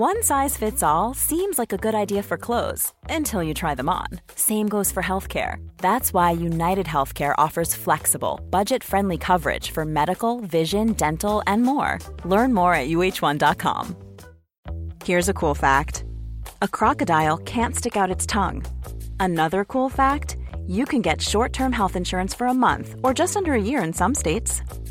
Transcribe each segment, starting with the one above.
One size fits all seems like a good idea for clothes until you try them on. Same goes for healthcare. That's why United Healthcare offers flexible, budget friendly coverage for medical, vision, dental, and more. Learn more at uh1.com. Here's a cool fact a crocodile can't stick out its tongue. Another cool fact you can get short term health insurance for a month or just under a year in some states.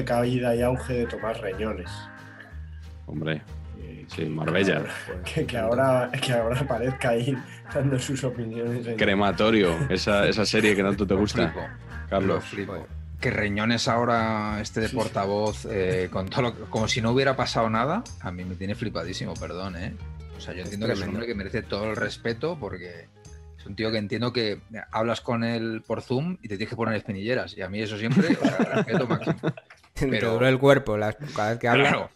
Auge, caída y auge de Tomás Reñones. Hombre, sí, que- Marbella. Que, que ahora, que ahora aparezca ahí dando sus opiniones. en- Crematorio, esa, esa serie que tanto te gusta, Flipo. Carlos. Lo flipo. Que Reñones ahora este de Sí, portavoz, eh, con todo lo- como si no hubiera pasado nada, a mí me tiene flipadísimo, perdón, ¿eh? O sea, yo entiendo que es un hombre que merece todo el respeto porque es un tío que entiendo que hablas con él por Zoom y te tienes que poner espinilleras. Y a mí eso siempre, o sea, respeto máximo. Te Pero- dura el cuerpo las- cada vez que habla. Claro.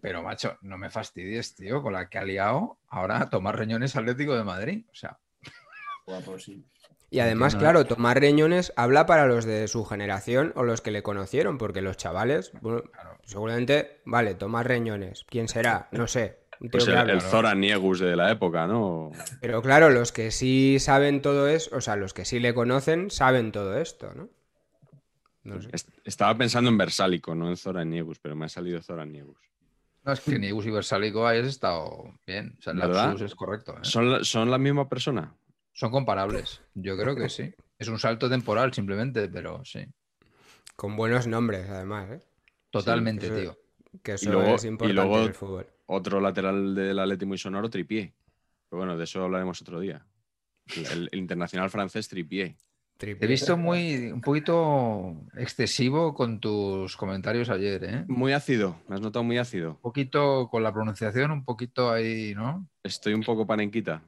Pero, macho, no me fastidies, tío, con la que ha liado ahora Tomás Reñones Atlético de Madrid. O sea, Guapo, sí. Y además, Entiendo. claro, Tomás Reñones habla para los de su generación o los que le conocieron, porque los chavales, bueno, Claro. seguramente, vale, Tomás Reñones, ¿quién será? No sé. Pues el, habla. el Zoran Niegus de la época, ¿no? Pero claro, los que sí saben todo eso, o sea, los que sí le conocen, saben todo esto, ¿no? No sé. Est- Estaba pensando en Versálico, no en Zoran Niegus, pero me ha salido Zoran Niegus. no es que Niegus y Versálico hayas estado bien. O sea, el ¿Verdad? lapsus es correcto. ¿eh? ¿Son la, ¿Son la misma persona? Son comparables. Yo creo que sí. Es un salto temporal simplemente, pero sí. Con buenos nombres, además, ¿eh? Totalmente, eso- tío. Que eso luego- es y importante luego- en el fútbol. Otro lateral del Atlético muy sonoro, Tripié. Pero bueno, de eso hablaremos otro día. El, el internacional francés Tripié. Te he visto muy, un poquito excesivo con tus comentarios ayer, ¿eh? Un Muy ácido, me has notado muy ácido. poquito con la pronunciación, un poquito ahí, ¿no? Estoy un poco panenquita.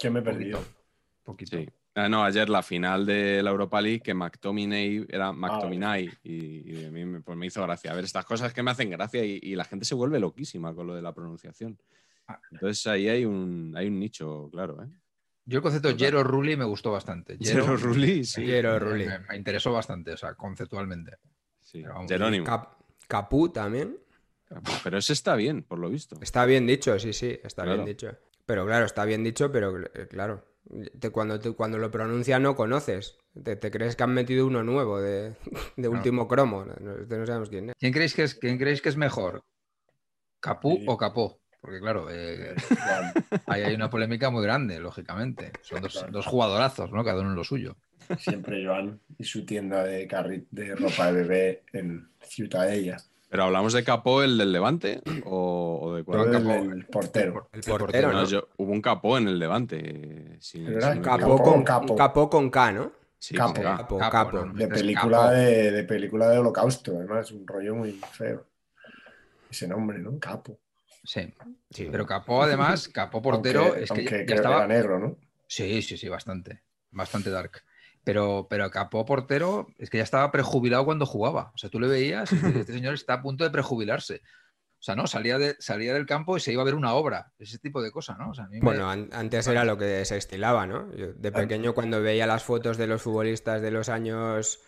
Que me he Un perdido. poquito. Un poquito. Sí. Ah, no, ayer la final de la Europa League, que McTominay era McTominay. y, y a mí me, pues me hizo gracia. A ver, estas cosas que me hacen gracia y, y la gente se vuelve loquísima con lo de la pronunciación. Ah. Entonces ahí hay un, hay un nicho, claro. ¿eh? Yo el concepto. Jero Rulli me gustó bastante. Jero Rulli, sí. Jero me- Rulli. Me, me interesó bastante, o sea, conceptualmente. sí. Vamos, Jerónimo. Cap- Capú también. Pero ese está bien, por lo visto. Está bien dicho, sí, sí, está Claro. bien dicho. Pero claro, está bien dicho, pero eh, claro, te- cuando, te- cuando lo pronuncia no conoces. Te, te crees que han metido uno nuevo de, de último cromo. No, no- no sabemos quién es. ¿Quién creéis que es, quién creéis que es mejor? ¿Capú Sí. o Capó? Porque claro, eh, hay una polémica muy grande, lógicamente. Son dos, dos jugadorazos, ¿no? Cada uno en lo suyo. Siempre Joan y su tienda de, carri- de ropa de bebé en Ciutadella. Pero hablamos de Capó, el del Levante, o, o de cuál? El, Capó. el portero. El portero, ¿no? No, yo- hubo un Capó en el Levante. si- si me Capó, con, capo. capó con K, ¿no? Sí, Capo. con K. Capo, Capo, capo. ¿no? De Es película Capo. de, de película de holocausto, además, un rollo muy feo. Ese nombre, ¿no? Capo. Sí. Sí. Pero Capó, además, Capó portero, Aunque- es que aunque ya estaba. era negro, ¿no? Sí, sí, sí, bastante. Bastante dark. Pero, pero Capó portero es que ya estaba prejubilado cuando jugaba. O sea, tú le veías y dices, este señor está a punto de prejubilarse. O sea, no, salía, de, salía del campo y se iba a ver una obra. Ese tipo de cosas, ¿no? O sea, a mí me- Bueno, an- antes era lo que se estilaba, ¿no? Yo de pequeño cuando veía las fotos de los futbolistas de los años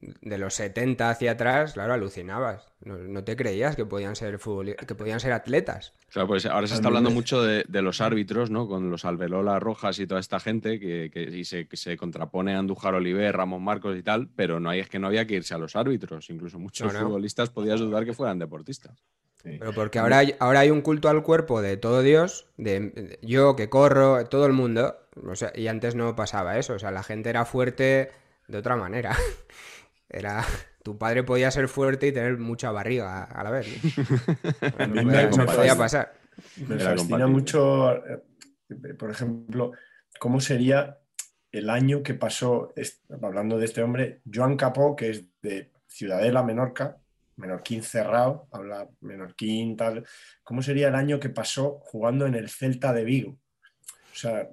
de los 70 hacia atrás, claro, alucinabas. No, no te creías que podían ser futboli- que podían ser atletas. Claro, pues ahora se está hablando mucho de, de los árbitros, ¿no? Con los Alberola Rojas y toda esta gente que, que- y se, que se contrapone a Andújar Oliver, Ramón Marcos y tal, pero no hay, es que no había que irse a los árbitros. Incluso muchos No, no. futbolistas podías dudar que fueran deportistas. Sí. Pero porque ahora hay, ahora hay un culto al cuerpo de todo Dios, de yo que corro, todo el mundo, o sea, y antes no pasaba eso, o sea, la gente era fuerte de otra manera. era tu padre podía ser fuerte y tener mucha barriga a la vez. ¿no? A mí No me- podía- pasar. Me Era fascina compatible. mucho, eh, por ejemplo, cómo sería el año que pasó, hablando de este hombre, Joan Capó, que es de Ciudadela, Menorca, menorquín cerrado, habla menorquín, tal. ¿Cómo sería el año que pasó jugando en el Celta de Vigo? O sea,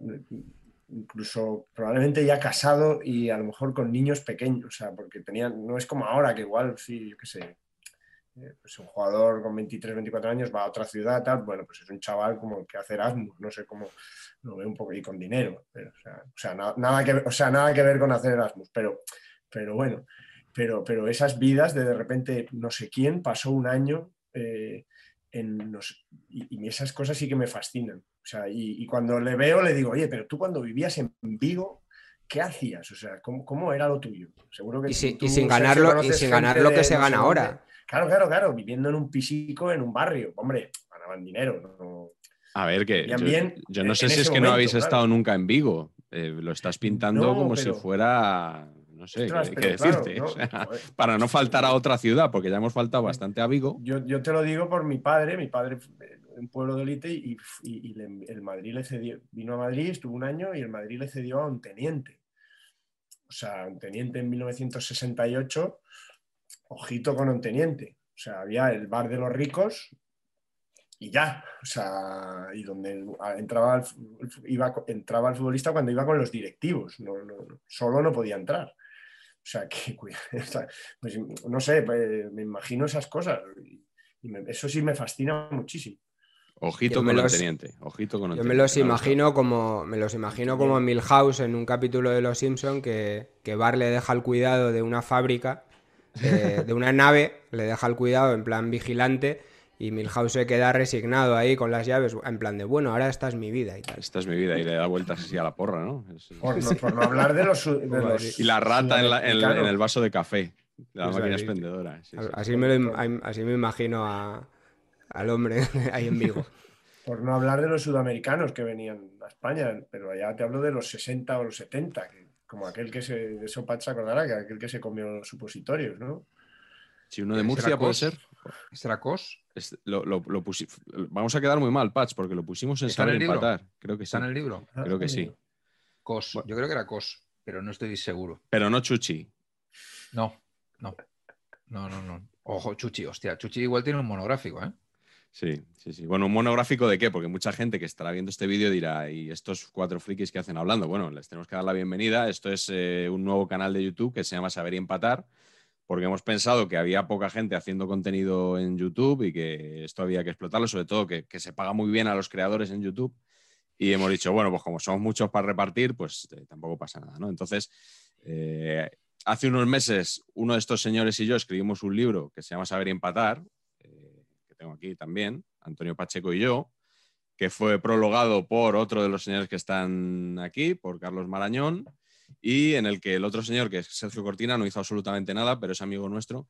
incluso probablemente ya casado y a lo mejor con niños pequeños, o sea, porque tenían, no es como ahora que igual, sí, yo qué sé, eh, pues un jugador con 23, 24 años va a otra ciudad, tal, bueno, pues es un chaval como que hace Erasmus, no sé cómo lo veo un poco y con dinero, pero, o sea, o sea, na- nada, que, o sea, nada que ver con hacer Erasmus, pero, pero bueno, pero, pero esas vidas de de repente no sé quién pasó un año eh, en los- y, y esas cosas sí que me fascinan. O sea, y, y cuando le veo le digo, oye, pero tú cuando vivías en Vigo, ¿qué hacías? O sea, ¿cómo, cómo era lo tuyo? Seguro que Y, sin- tú, y sin ganarlo, y sin ganar lo de que se no gana ahora. Claro, claro, claro, viviendo en un pisico en un barrio. Hombre, ganaban dinero. no- A ver, que yo, bien yo no en sé si es que no habéis claro. estado nunca en Vigo. Eh, lo estás pintando No, como pero- si fuera, no sé, Ostras, qué, pero qué claro, decirte. ¿no? O sea, Joder. para no faltar a otra ciudad, porque ya hemos faltado bastante a Vigo. Yo, yo te lo digo por mi padre, mi padre eh, un pueblo de élite y, el Madrid le cedió, vino a Madrid, estuvo un año y el Madrid le cedió a un teniente. O sea, un teniente en 1968, ojito con un teniente. O sea, había el bar de los ricos y ya. O sea, y donde entraba el, iba, entraba el futbolista cuando iba con los directivos. No, solo no podía entrar. O sea, que pues, no sé, pues, me imagino esas cosas. Y me- eso sí me fascina muchísimo. Ojito Yo con el teniente. Ojito con el Yo me teniente, los imagino como me los imagino como en Milhouse en un capítulo de Los Simpson que, que Bar le deja el cuidado de una fábrica, eh, de una nave, le deja el cuidado en plan vigilante y Milhouse se queda resignado ahí con las llaves en plan de bueno, ahora esta es mi vida y tal. Esta es mi vida y le da vueltas así a la porra, ¿no? Es- Por no, por no hablar de los, su- de los Y la rata en, la- en- sudamericanos. en el vaso de café. La Pues máquina expendedora. sí, sí. Así me, lo así me imagino a- al hombre ahí en Vigo. Por no hablar de los sudamericanos que venían a España, pero allá te hablo de los 60 o los 70, que, como aquel que se, de eso se acordará, que aquel que se comió los supositorios, ¿no? Si uno de ¿Será Murcia puede ser. ¿Será Cos? Es- lo- lo- lo pusi- Vamos a quedar muy mal, Patch, porque lo pusimos en ¿Está en saber el libro? empatar. Creo que sí. ¿Está en el libro? Creo que sí. Cos. Bueno. Yo creo que era Cos, pero no estoy seguro. Pero no Chuchi. No, no. No, no, no. Ojo, Chuchi, hostia. Chuchi igual tiene un monográfico, ¿eh? Sí, sí, sí. Bueno, ¿un monográfico de qué? Porque mucha gente que estará viendo este vídeo dirá, ¿y estos cuatro frikis que hacen hablando? Bueno, les tenemos que dar la bienvenida. Esto es eh, un nuevo canal de YouTube que se llama Saber y Empatar, porque hemos pensado que había poca gente haciendo contenido en YouTube y que esto había que explotarlo, sobre todo que, se paga muy bien a los creadores en YouTube. Y hemos dicho, bueno, pues como somos muchos para repartir, pues eh, tampoco pasa nada, ¿no? Entonces, eh, hace unos meses, uno de estos señores y yo escribimos un libro que se llama Saber y Empatar, tengo aquí también, Antonio Pacheco y yo, que fue prologado por otro de los señores que están aquí, por Carlos Marañón, y en el que el otro señor, que es Sergio Cortina, no hizo absolutamente nada, pero es amigo nuestro,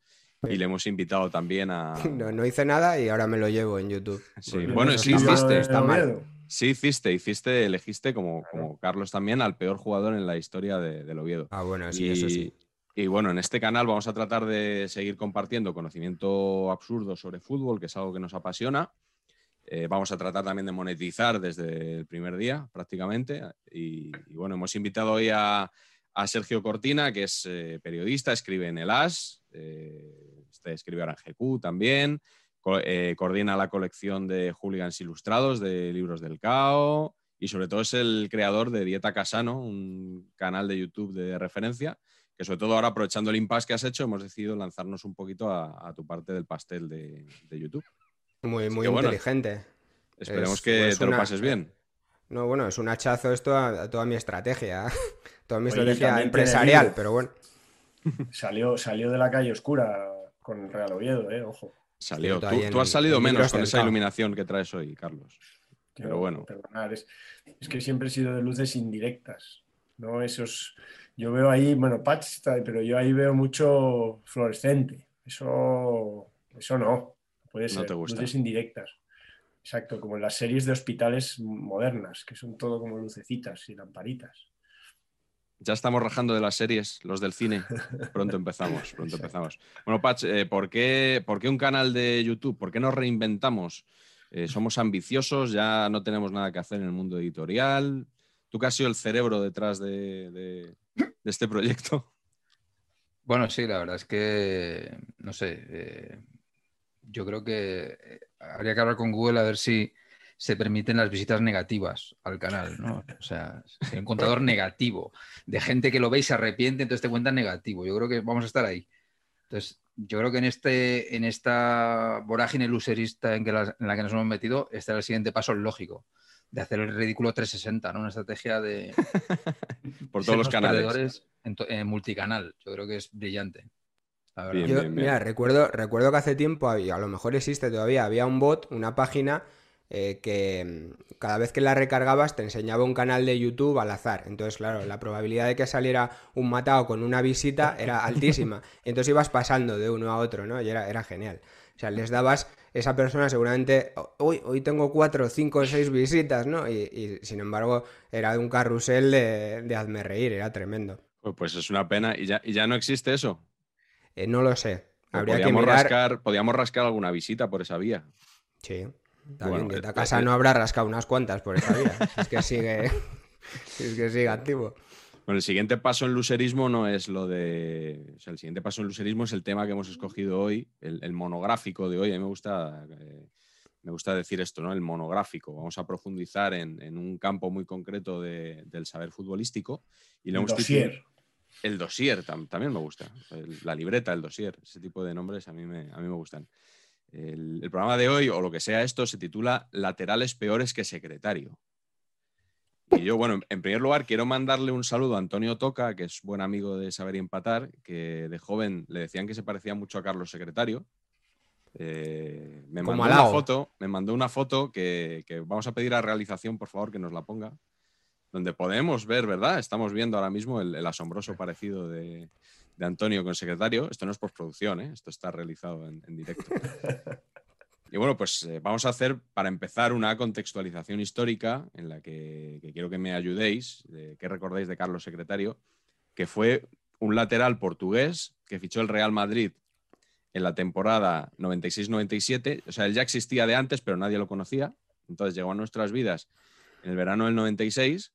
y le hemos invitado también a... No, no hice nada y ahora me lo llevo en YouTube. Sí, bueno, no sí hiciste. está mal. Sí, hiciste, hiciste, elegiste como, como Carlos también al peor jugador en la historia de, del Oviedo. Ah, bueno, sí, y, eso sí. Y bueno, en este canal vamos a tratar de seguir compartiendo conocimiento absurdo sobre fútbol, que es algo que nos apasiona. Eh, vamos a tratar también de monetizar desde el primer día, prácticamente. Y, bueno, hemos invitado hoy a, a Sergio Cortina, que es eh, periodista, escribe en el AS, eh, este escribe ahora en GQ también, co- coordina la colección de hooligans ilustrados de libros del CAO y sobre todo es el creador de Dieta Casano, un canal de YouTube de referencia, que sobre todo ahora aprovechando el impasse que has hecho, hemos decidido lanzarnos un poquito a, a tu parte del pastel de, de YouTube. Muy, Así muy que bueno, inteligente. Esperemos Es- que pues te lo pases bien. No, bueno, es un hachazo esto a, a toda mi estrategia. toda mi Oye, estrategia empresarial, pero bueno. Salió, salió de la calle oscura con Real Oviedo, ¿eh? Ojo. Salió. Tú, ahí en tú has el- salido en el menos con esa iluminación que traes hoy, Carlos. Pero bueno. perdonar, es, es que siempre he sido de luces indirectas, ¿no? Esos, yo veo ahí, bueno, Patch está, pero yo ahí veo mucho fluorescente. Eso, eso no, puede No ser. te gusta. Luces indirectas. Exacto, como en las series de hospitales modernas, que son todo como lucecitas y lamparitas. Ya estamos rajando de las series, los del cine. Pronto empezamos, pronto empezamos. Bueno, Patch, eh, ¿por, qué, ¿por, qué, un canal de YouTube? ¿Por qué nos reinventamos? Eh, somos ambiciosos, ya no tenemos nada que hacer en el mundo editorial. ¿Tú qué has sido el cerebro detrás de, de, este proyecto? Bueno, sí, la verdad es que, no sé, eh, yo creo que habría que hablar con Google a ver si se permiten las visitas negativas al canal, ¿no? O sea, un contador negativo de gente que lo ve y se arrepiente, entonces te cuentan negativo. Yo creo que vamos a estar ahí. Entonces, yo creo que en, este, en esta vorágine lucerista en, la, que nos hemos metido, este era el siguiente paso lógico, de hacer el ridículo 360, ¿no? Una estrategia de... Por todos los canales. En, multicanal. Yo creo que es brillante. Mira, recuerdo, recuerdo que hace tiempo, a lo mejor existe todavía, había un bot, una página eh, que mm, cada vez que la recargabas te enseñaba un canal de YouTube al azar. Entonces, claro, la probabilidad de que saliera un matado con una visita era altísima. Entonces ibas pasando de uno a otro, ¿no? Y era, era genial. O sea, les dabas, esa persona seguramente, hoy, hoy tengo cuatro, cinco, seis visitas, ¿no? Y, sin embargo, era un carrusel de, de, hazme reír, era tremendo. Pues, pues es una pena. ¿Y ya, y ya no existe eso? Eh, no lo sé. Pues Habría que mirar... rascar, podíamos rascar alguna visita por esa vía. Sí. Está bien, que esta casa no habrá rascado unas cuantas por esa vía. es que sigue. es que sigue activo. Bueno, el siguiente paso en lucerismo no es lo de. O sea, el siguiente paso en lucerismo es el tema que hemos escogido hoy, el, monográfico de hoy. A mí me gusta, eh, me gusta decir esto, ¿no? El monográfico. Vamos a profundizar en, un campo muy concreto del saber futbolístico. Y el dossier. El dossier también me gusta. la libreta, el dossier. Ese tipo de nombres a mí me, a mí me gustan. El, programa de hoy, o lo que sea esto, se titula Laterales peores que secretario. Y yo, bueno, en primer lugar, quiero mandarle un saludo a Antonio Toca, que es buen amigo de Saber y Empatar, que de joven le decían que se parecía mucho a Carlos Secretario. Eh, me, mandó una foto, me mandó una foto que, vamos a pedir a realización, por favor, que nos la ponga, donde podemos ver, ¿verdad? Estamos viendo ahora mismo el asombroso parecido de, de Antonio con secretario. Esto no es postproducción, ¿eh? esto está realizado en, directo. Y bueno, pues eh, vamos a hacer, para empezar, una contextualización histórica en la que, quiero que me ayudéis, que recordáis de Carlos Secretario, que fue un lateral portugués que fichó el Real Madrid en la temporada 96-97. O sea, él ya existía de antes, pero nadie lo conocía. Entonces llegó a nuestras vidas en el verano del 96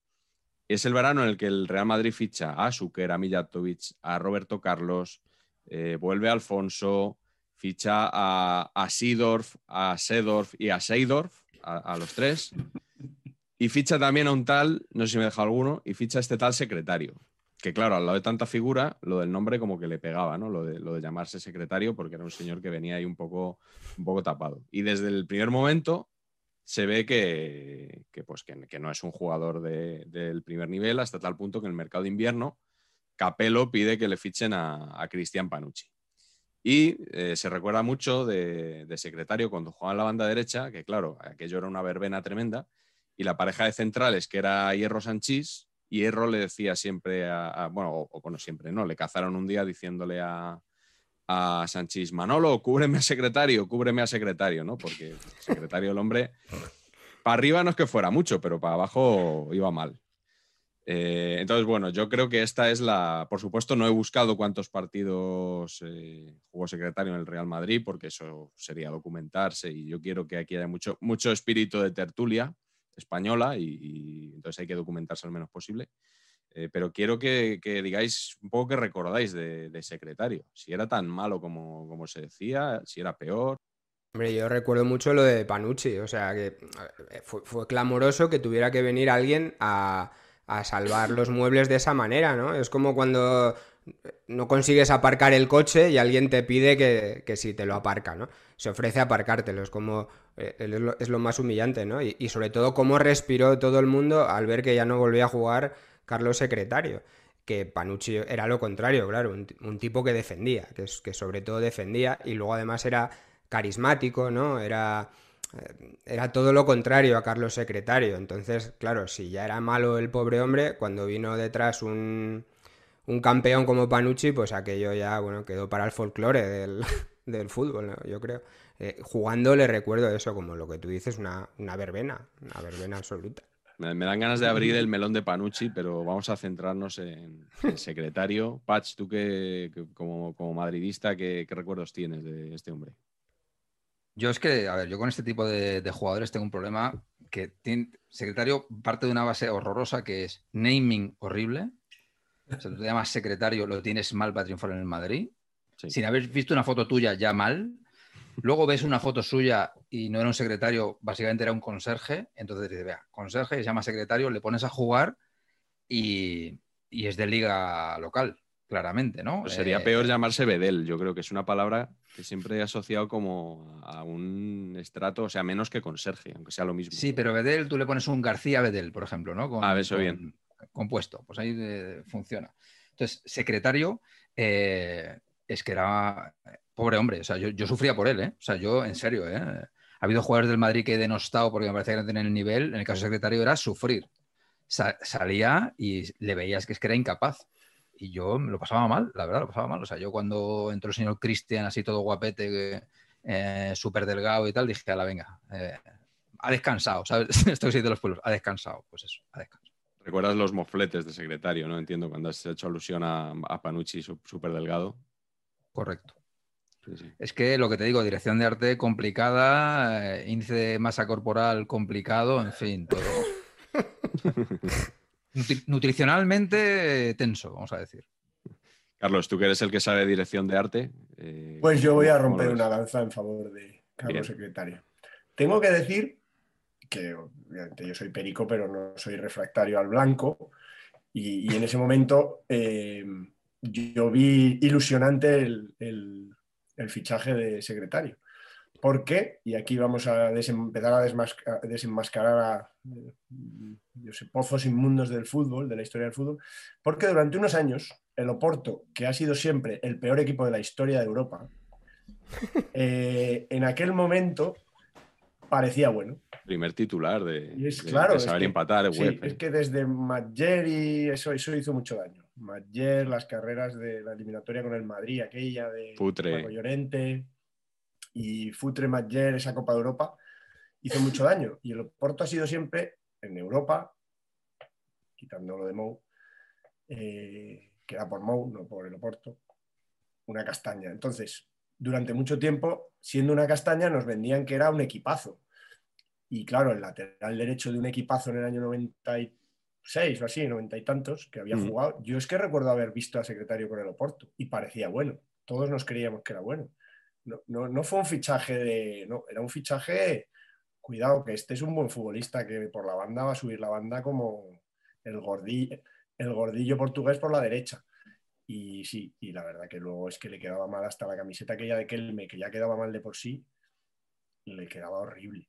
es el verano en el que el Real Madrid ficha a Suker, a Mijatovic, a Roberto Carlos, eh, vuelve Alfonso, ficha a, a Sidorf, a Sedorf y a Seidorf, a, los tres. Y ficha también a un tal, no sé si me he dejado alguno, y ficha a este tal secretario. Que claro, al lado de tanta figura, lo del nombre como que le pegaba, ¿no? Lo de, llamarse secretario, porque era un señor que venía ahí un poco, un poco tapado. Y desde el primer momento se ve que, pues, que, no es un jugador del primer nivel hasta tal punto que en el mercado de invierno Capello pide que le fichen a, Cristian Panucci. Y eh, se recuerda mucho de, secretario cuando jugaba en la banda derecha, que claro, aquello era una verbena tremenda, y la pareja de centrales, que era Hierro Sanchís, Hierro le decía siempre a, bueno, o, bueno, siempre no, le cazaron un día diciéndole a, a Sánchez Manolo, cúbreme a secretario, cúbreme a secretario, ¿no? Porque secretario el hombre, para arriba no es que fuera mucho, pero para abajo iba mal. Eh, entonces, bueno, yo creo que esta es la. Por supuesto, no he buscado cuántos partidos eh, jugó secretario en el Real Madrid, porque eso sería documentarse y yo quiero que aquí haya mucho, mucho espíritu de tertulia española y entonces hay que documentarse al menos posible. Eh, pero quiero que, digáis un poco que recordáis de, secretario. Si era tan malo como, se decía, si era peor. Hombre, yo recuerdo mucho lo de Panucci, o sea, que eh, fue, clamoroso que tuviera que venir alguien a, salvar los muebles de esa manera, ¿no? Es como cuando no consigues aparcar el coche y alguien te pide que, si te lo aparca, ¿no? Se ofrece a aparcártelo, es como, eh, es lo, más humillante, ¿no? Y, sobre todo cómo respiró todo el mundo al ver que ya no volvía a jugar Carlos Secretario, que Panucci era lo contrario, claro, un, tipo que defendía, que, que sobre todo defendía y luego además era carismático, ¿no? Era, era todo lo contrario a Carlos Secretario. Entonces, claro, si ya era malo el pobre hombre, cuando vino detrás un, un campeón como Panucci, pues aquello ya, bueno, quedó para el folclore del, del fútbol, yo creo. Eh, jugando le recuerdo eso, como lo que tú dices, una, una verbena, una verbena absoluta. Me, dan ganas de abrir el melón de Panucci, pero vamos a centrarnos en secretario. Patch, tú que, como, madridista, ¿qué, recuerdos tienes de este hombre? Yo es que, a ver, yo con este tipo de, jugadores tengo un problema que tiene, secretario parte de una base horrorosa que es naming horrible. O sea, tú te llamas secretario, lo tienes mal para triunfar en el Madrid. Sin haber visto una foto tuya ya mal. Luego ves una foto suya y no era un secretario, básicamente era un conserje. Entonces dices, vea, conserje, se llama secretario, le pones a jugar y, es de liga local, claramente, ¿no? Pues sería eh, peor llamarse Bedel. Yo creo que es una palabra que siempre he asociado como a un estrato, o sea, menos que conserje, aunque sea lo mismo. Sí, pero Bedel, tú le pones un García Bedel, por ejemplo, ¿no? Con, ah, eso bien. Compuesto, pues ahí eh, funciona. Entonces, secretario eh, es que era Pobre hombre, o sea, yo, sufría por él, ¿eh? O sea, yo, en serio, ¿eh? Ha habido jugadores del Madrid que he denostado porque me parecía que no tenían el nivel. En el caso secretario era sufrir. salía y le veías que es que era incapaz. Y yo me lo pasaba mal, la verdad, lo pasaba mal. O sea, yo cuando entró el señor Cristian, así todo guapete, eh, súper delgado y tal, dije, a la venga, eh, ha descansado, ¿sabes? Esto que de los pueblos, ha descansado. Pues eso, ha descansado. Recuerdas los mofletes de secretario, ¿no? Entiendo, cuando has hecho alusión a, a Panucci súper delgado. Correcto. Es que lo que te digo, dirección de arte complicada, eh, índice de masa corporal complicado, en fin, todo. nutricionalmente tenso, vamos a decir. Carlos, tú que eres el que sabe dirección de arte. Eh, pues yo voy a romper una lanza en favor de Carlos Secretario. Tengo que decir que obviamente yo soy perico, pero no soy refractario al blanco. Y, en ese momento eh, yo vi ilusionante el el fichaje de secretario. ¿Por qué? Y aquí vamos a empezar a, desenmascarar a pozos inmundos del fútbol, de la historia del fútbol, porque durante unos años el Oporto, que ha sido siempre el peor equipo de la historia de Europa, eh, en aquel momento parecía bueno. Primer titular de, es, claro, saber empatar. es que desde Magger y eso, eso hizo mucho daño. Magger, las carreras de la eliminatoria con el Madrid, aquella de Futre. Llorente y Futre Magger, esa Copa de Europa, hizo mucho daño. Y el Oporto ha sido siempre en Europa, quitando lo de Mou, eh, que era por Mou, no por el Oporto, una castaña. Entonces, durante mucho tiempo, siendo una castaña, nos vendían que era un equipazo. Y claro, el lateral derecho de un equipazo en el año 96 o así, noventa y tantos, que había mm. jugado, yo es que recuerdo haber visto al secretario con el Oporto y parecía bueno. Todos nos creíamos que era bueno. No, fue un fichaje de. No, era un fichaje. Cuidado, que este es un buen futbolista que por la banda va a subir la banda como el gordillo, el gordillo portugués por la derecha. Y sí, y la verdad que luego es que le quedaba mal hasta la camiseta aquella de Kelme, que ya quedaba mal de por sí, le quedaba horrible.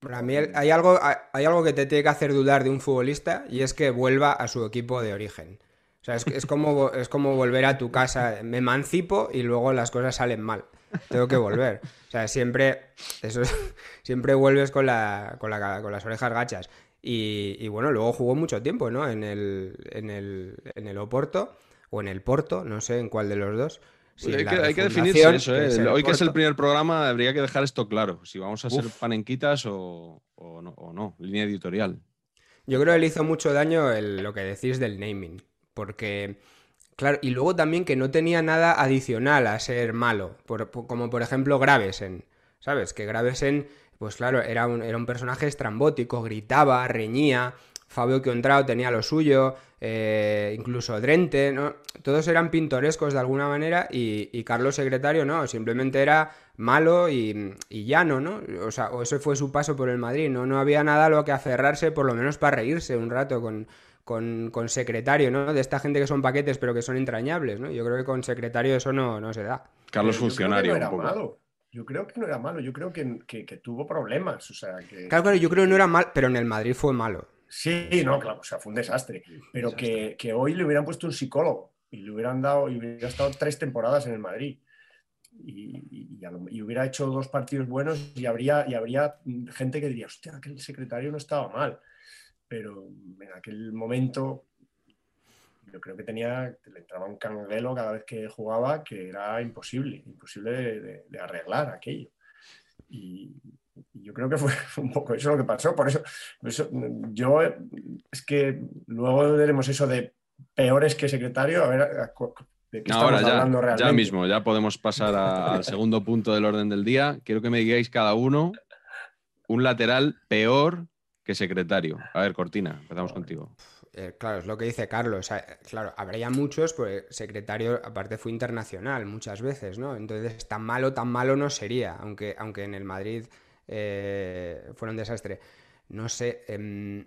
Para mí hay algo, hay algo que te tiene que hacer dudar de un futbolista y es que vuelva a su equipo de origen. O sea, es, como, es como volver a tu casa, me emancipo y luego las cosas salen mal. Tengo que volver. O sea, siempre, eso, siempre vuelves con, la, con, las orejas gachas. Y, bueno, luego jugó mucho tiempo, ¿no? En el, en el, en el Oporto o en el Porto, no sé en cuál de los dos. hay, que, hay, definirse eso. ¿eh? Hoy que es el primer programa, habría que dejar esto claro. Si vamos a ser panenquitas o, o, no, o, no, línea editorial. Yo creo que le hizo mucho daño lo que decís del naming. Porque, claro, y luego también que no tenía nada adicional a ser malo. como por ejemplo Gravesen. ¿Sabes? Que Gravesen, pues claro, era un, era un personaje estrambótico, gritaba, reñía. Fabio Contrao tenía lo suyo, eh, incluso Drente, ¿no? Todos eran pintorescos de alguna manera y, Carlos Secretario no, simplemente era malo y, llano, ¿no? O sea, o ese fue su paso por el Madrid, ¿no? No había nada a lo que aferrarse, por lo menos para reírse un rato con, con, Secretario, ¿no? De esta gente que son paquetes pero que son entrañables, ¿no? Yo creo que con Secretario eso no, no se da. Carlos Funcionario. era malo. Yo creo que no era malo, yo creo que, tuvo problemas. O sea, que... Claro, claro, yo creo que no era mal, pero en el Madrid fue malo. Sí, no, claro, o sea, fue un desastre. Pero Que, hoy le hubieran puesto un psicólogo y le hubieran dado, y hubiera estado tres temporadas en el Madrid. Y, hubiera hecho dos partidos buenos y habría, y habría gente que diría, hostia, aquel secretario no estaba mal. Pero en aquel momento yo creo que tenía, le entraba un canguelo cada vez que jugaba que era imposible, imposible de, arreglar aquello. Y yo creo que fue un poco eso lo que pasó. Por eso, yo es que luego veremos eso de peores que secretario, a ver de qué Ahora ya, hablando realmente. Ya mismo, ya podemos pasar al segundo punto del orden del día. Quiero que me digáis cada uno un lateral peor que secretario. A ver, Cortina, empezamos contigo. Eh, claro, es lo que dice Carlos. Claro, habría muchos, pues secretario aparte fue internacional muchas veces, ¿no? Entonces, tan malo, tan malo no sería, aunque, aunque en el Madrid eh, fuera un desastre. No sé. Em,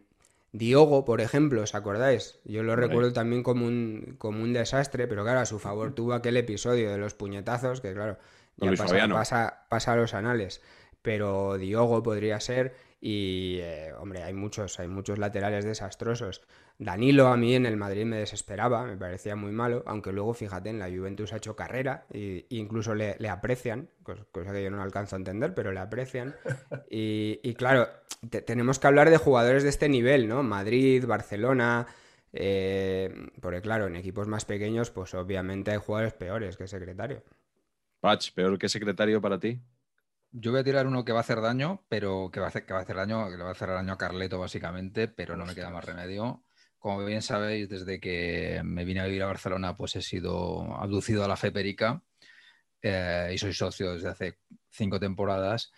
Diogo, por ejemplo, ¿os acordáis? Yo lo recuerdo también como un, como un desastre, pero claro, a su favor tuvo aquel episodio de los puñetazos, que claro, ya pasa, pasa, a los anales. Pero Diogo podría ser, y eh, hombre, hay muchos, hay muchos laterales desastrosos. Danilo a mí en el Madrid me desesperaba, me parecía muy malo, aunque luego fíjate, en la Juventus ha hecho carrera e incluso le, aprecian, cosa que yo no alcanzo a entender, pero le aprecian. Y, claro, tenemos que hablar de jugadores de este nivel, ¿no? Madrid, Barcelona, eh, porque claro, en equipos más pequeños, pues obviamente hay jugadores peores que secretario. Patch, peor que secretario para ti. Yo voy a tirar uno que va a hacer daño, pero que va a hacer, que va a hacer daño, que le va a hacer daño a Carleto básicamente, pero no me queda más remedio. Como bien sabéis, desde que me vine a vivir a Barcelona, pues he sido abducido a la fe perica eh, y soy socio desde hace cinco temporadas.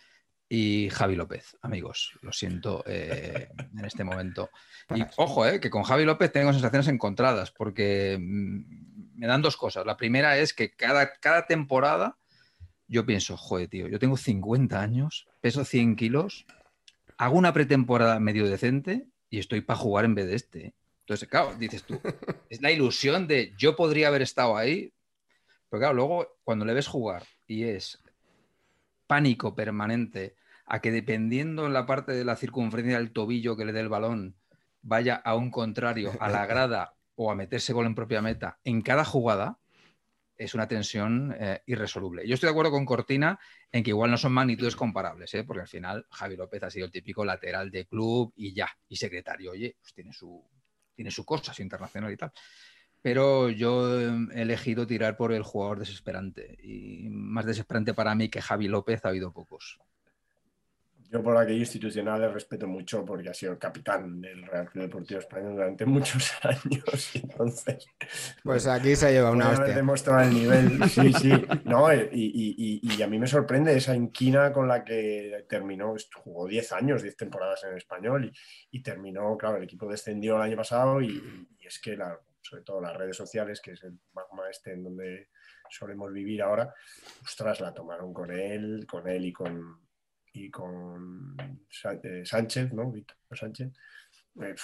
Y Javi López, amigos, lo siento eh, en este momento. Y ojo, eh, que con Javi López tengo sensaciones encontradas, porque mm, me dan dos cosas. La primera es que cada, cada temporada yo pienso, joder, tío, yo tengo 50 años, peso 100 kilos, hago una pretemporada medio decente y estoy para jugar en vez de este. Entonces, claro, dices tú, es la ilusión de yo podría haber estado ahí, pero claro, luego cuando le ves jugar y es pánico permanente a que dependiendo en la parte de la circunferencia del tobillo que le dé el balón, vaya a un contrario, a la grada o a meterse gol en propia meta en cada jugada, es una tensión eh, irresoluble. Yo estoy de acuerdo con Cortina en que igual no son magnitudes comparables, ¿eh? porque al final Javi López ha sido el típico lateral de club y ya, y secretario, oye, pues tiene su, tiene su cosa, su internacional y tal. Pero yo he elegido tirar por el jugador desesperante. Y más desesperante para mí que Javi López ha habido pocos. Yo por aquello institucional le respeto mucho porque ha sido el capitán del Real Club Deportivo Español durante muchos años. Entonces, pues aquí se lleva una hostia. demostrado el nivel. Sí, sí. No, y, y, y, a mí me sorprende esa inquina con la que terminó. Jugó 10 años, 10 temporadas en español y, terminó, claro, el equipo descendió el año pasado y, es que, la, sobre todo las redes sociales, que es el magma este en donde solemos vivir ahora, ostras, la tomaron con él, con él y con y con eh, Sánchez, ¿no? Víctor Sánchez. Eh,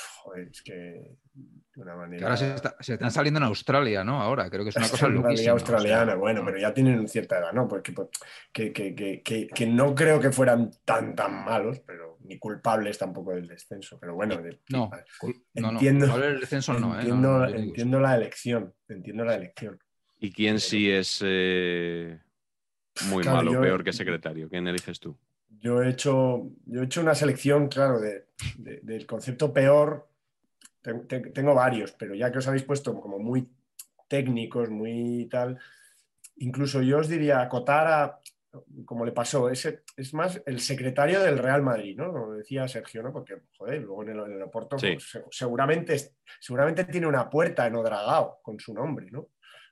es que de una manera. ahora se, están saliendo en Australia, ¿no? Ahora, creo que es una cosa loquísima. australiana, bueno, pero ya tienen cierta edad, ¿no? Porque pues, que, que, que, que, no creo que fueran tan, tan malos, pero ni culpables tampoco del descenso. Pero bueno, no, entiendo, no, el descenso no, ¿eh? entiendo, entiendo la elección, entiendo la elección. ¿Y quién sí es muy malo, peor que secretario? ¿Quién eliges tú? Yo he hecho, yo he hecho una selección, claro, del concepto peor. Tengo varios, pero ya que os habéis puesto como muy técnicos, muy tal, incluso yo os diría acotar a, como le pasó, ese, es más el secretario del Real Madrid, ¿no? Lo decía Sergio, ¿no? Porque, joder, luego en el, aeropuerto pues, seguramente, seguramente tiene una puerta en Odragao con su nombre, ¿no?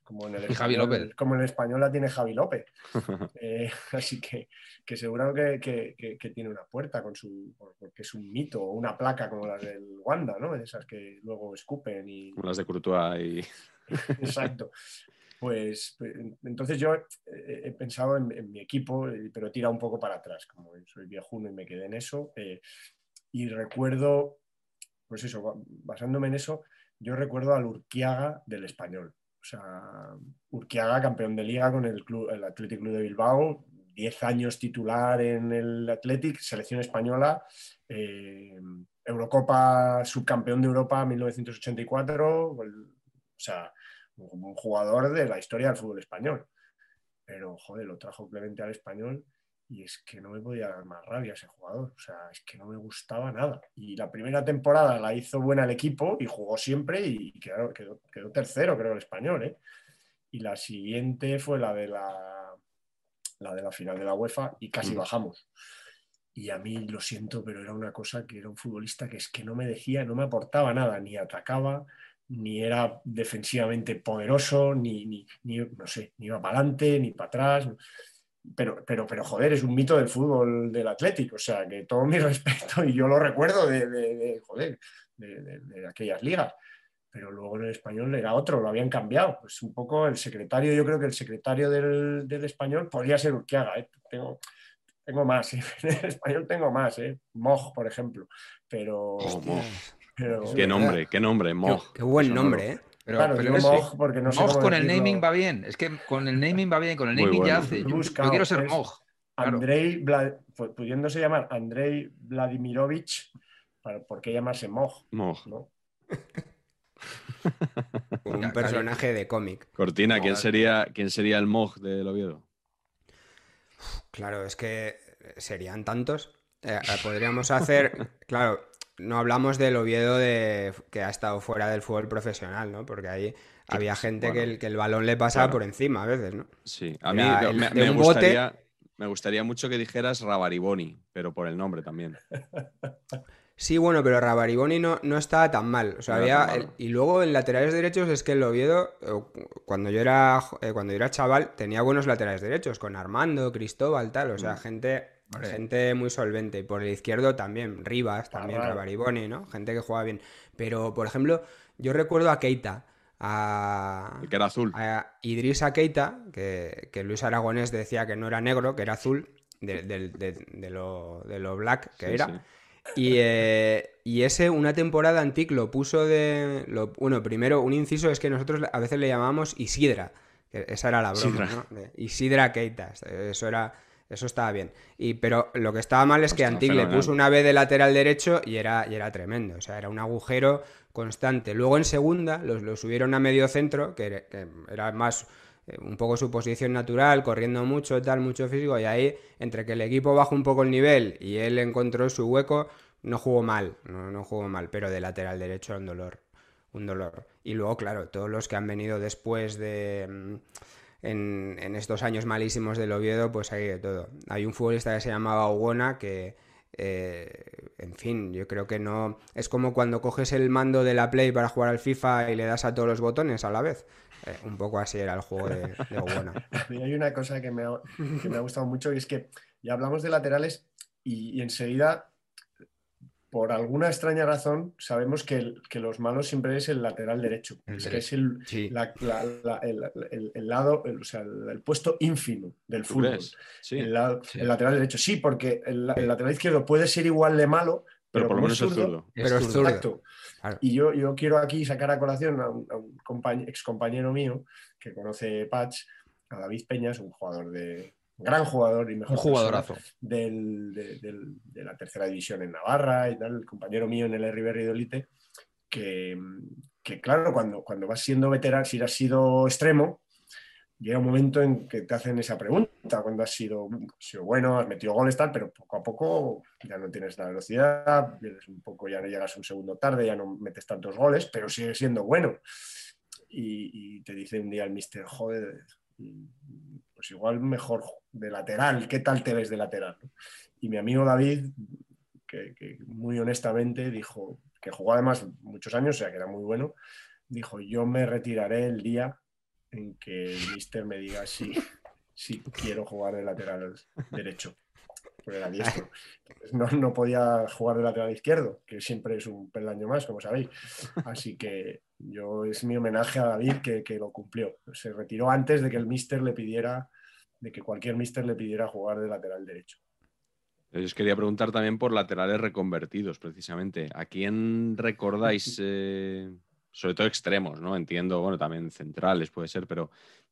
Como en el español, Como en español la tiene Javi López. Eh, así que, que seguro que, tiene una puerta con su. porque es un mito, o una placa como las del Wanda, ¿no? Esas que luego escupen y. Como las de Courtois y. Exacto. Pues, pues entonces yo he, pensado en, mi equipo, eh, pero he tirado un poco para atrás, como soy viejuno y me quedé en eso. Eh, y recuerdo, pues eso, basándome en eso, yo recuerdo al Urquiaga del español. Sea, Urquiaga, campeón de liga con el, club, el Athletic Club de Bilbao, 10 años titular en el Athletic, selección española, eh, Eurocopa, subcampeón de Europa 1984, o sea, un jugador de la historia del fútbol español. Pero, joder, lo trajo Clemente al español y es que no me podía dar más rabia ese jugador, o sea, es que no me gustaba nada. Y la primera temporada la hizo buena el equipo y jugó siempre y quedó, quedó, tercero, creo, el español. ¿eh? Y la siguiente fue la de la, la de la final de la UEFA y casi bajamos. y a mí lo siento, pero era una cosa que era un futbolista que es que no me decía, no me aportaba nada, ni atacaba, ni era defensivamente poderoso, ni, ni, no sé, ni iba para adelante, ni para atrás. Pero, pero, pero, joder, es un mito del fútbol del Atlético, o sea, que todo mi respeto, y yo lo recuerdo de, de, joder, de, aquellas ligas. Pero luego en el español era otro, lo habían cambiado. Pues un poco el secretario, yo creo que el secretario del, del español podría ser Urquiaga. ¿eh? Tengo, tengo más, ¿eh? en el español tengo más, ¿eh? Moj, por ejemplo. Pero. qué nombre, qué nombre, Moj. Qué, buen nombre, ¿eh? Pero, claro, pero Moj porque no sé Moj con el naming va bien. Es que con el naming va bien, con el naming ya hace. Yo, quiero ser Moj. Andrei, pudiéndose llamar Andrei Vladimirovich, ¿por qué llamarse Moj? Moj. ¿no? Un personaje de cómic. Cortina, ¿quién sería, ¿quién sería el Moj del Oviedo? Claro, es que serían tantos. Eh, eh, podríamos hacer, claro, no hablamos del Oviedo de, que ha estado fuera del fútbol profesional, ¿no? Porque ahí había gente que, el, que, el, balón le pasaba por encima a veces, ¿no? Sí, a mí me, gustaría, me, gustaría, mucho que dijeras Rabariboni, pero por el nombre también. Sí, bueno, pero Rabariboni no, no estaba tan mal. O sea, había, y luego en laterales derechos es que el Oviedo, eh, cuando yo era eh, cuando yo era chaval, tenía buenos laterales derechos, con Armando, Cristóbal, tal. O sea, mm. gente, gente muy solvente. Y por el izquierdo también, Rivas, también Rabariboni, ¿no? Gente que jugaba bien. Pero, por ejemplo, yo recuerdo a Keita. A, que era azul. A Idrissa Keita, que, que, Luis Aragonés decía que no era negro, que era azul, de, de, lo, lo, black que era. Eh, y, ese, una temporada Antic lo puso de. Lo, bueno, primero, un inciso es que nosotros a veces le llamábamos Isidra. esa era la broma, ¿no? Isidra Keita. Eso era. Eso estaba bien. Y, pero lo que estaba mal es que Antic le puso una vez de lateral derecho y era, y era tremendo. O sea, era un agujero constante. Luego en segunda lo subieron a medio centro, que, era más eh, un poco su posición natural, corriendo mucho, tal, mucho físico, y ahí, entre que el equipo bajó un poco el nivel y él encontró su hueco, no jugó mal, no, no jugó mal, pero de lateral derecho era un dolor, un dolor. Y luego, claro, todos los que han venido después de... Mm, en, estos años malísimos del Oviedo, pues hay de todo. Hay un futbolista que se llamaba Ogona que, eh, en fin, yo creo que no. Es como cuando coges el mando de la Play para jugar al FIFA y le das a todos los botones a la vez. Eh, un poco así era el juego de, de Hay una cosa que me, ha, que me, ha, gustado mucho y es que ya hablamos de laterales y, enseguida, por alguna extraña razón, sabemos que, que, los malos siempre es el lateral derecho. es que es el, el, lado, o sea, el, puesto ínfimo del fútbol. El, lateral derecho. Sí, porque el, lateral izquierdo puede ser igual de malo, pero, por lo menos es zurdo. Pero es zurdo. Y yo, yo quiero aquí sacar a colación a un, ex compañero mío que conoce Patch, a David Peñas, un jugador de, gran jugador y mejor un jugadorazo del, de, la tercera división en Navarra y tal, el compañero mío en el River de Elite, que, que, claro, cuando, cuando vas siendo veterano, si has sido extremo, llega un momento en que te hacen esa pregunta, cuando has sido, sido bueno, has metido goles, tal, pero poco a poco ya no tienes la velocidad, un poco, ya no llegas un segundo tarde, ya no metes tantos goles, pero sigues siendo bueno. Y, te dice un día el mister, joder, pues igual mejor de lateral, ¿qué tal te ves de lateral? Y mi amigo David, que, muy honestamente dijo, que jugó además muchos años, o sea que era muy bueno, dijo, yo me retiraré el día en que el mister me diga si, si quiero jugar de lateral derecho. Era diestro. No, no, podía jugar de lateral izquierdo, que siempre es un peldaño más, como sabéis. Así que yo es mi homenaje a David que, que lo cumplió. Se retiró antes de que el mister le pidiera, de que cualquier mister le pidiera jugar de lateral derecho. Yo os quería preguntar también por laterales reconvertidos, precisamente. ¿A quién recordáis eh, sobre todo extremos, ¿no? Entiendo, bueno, también centrales puede ser, pero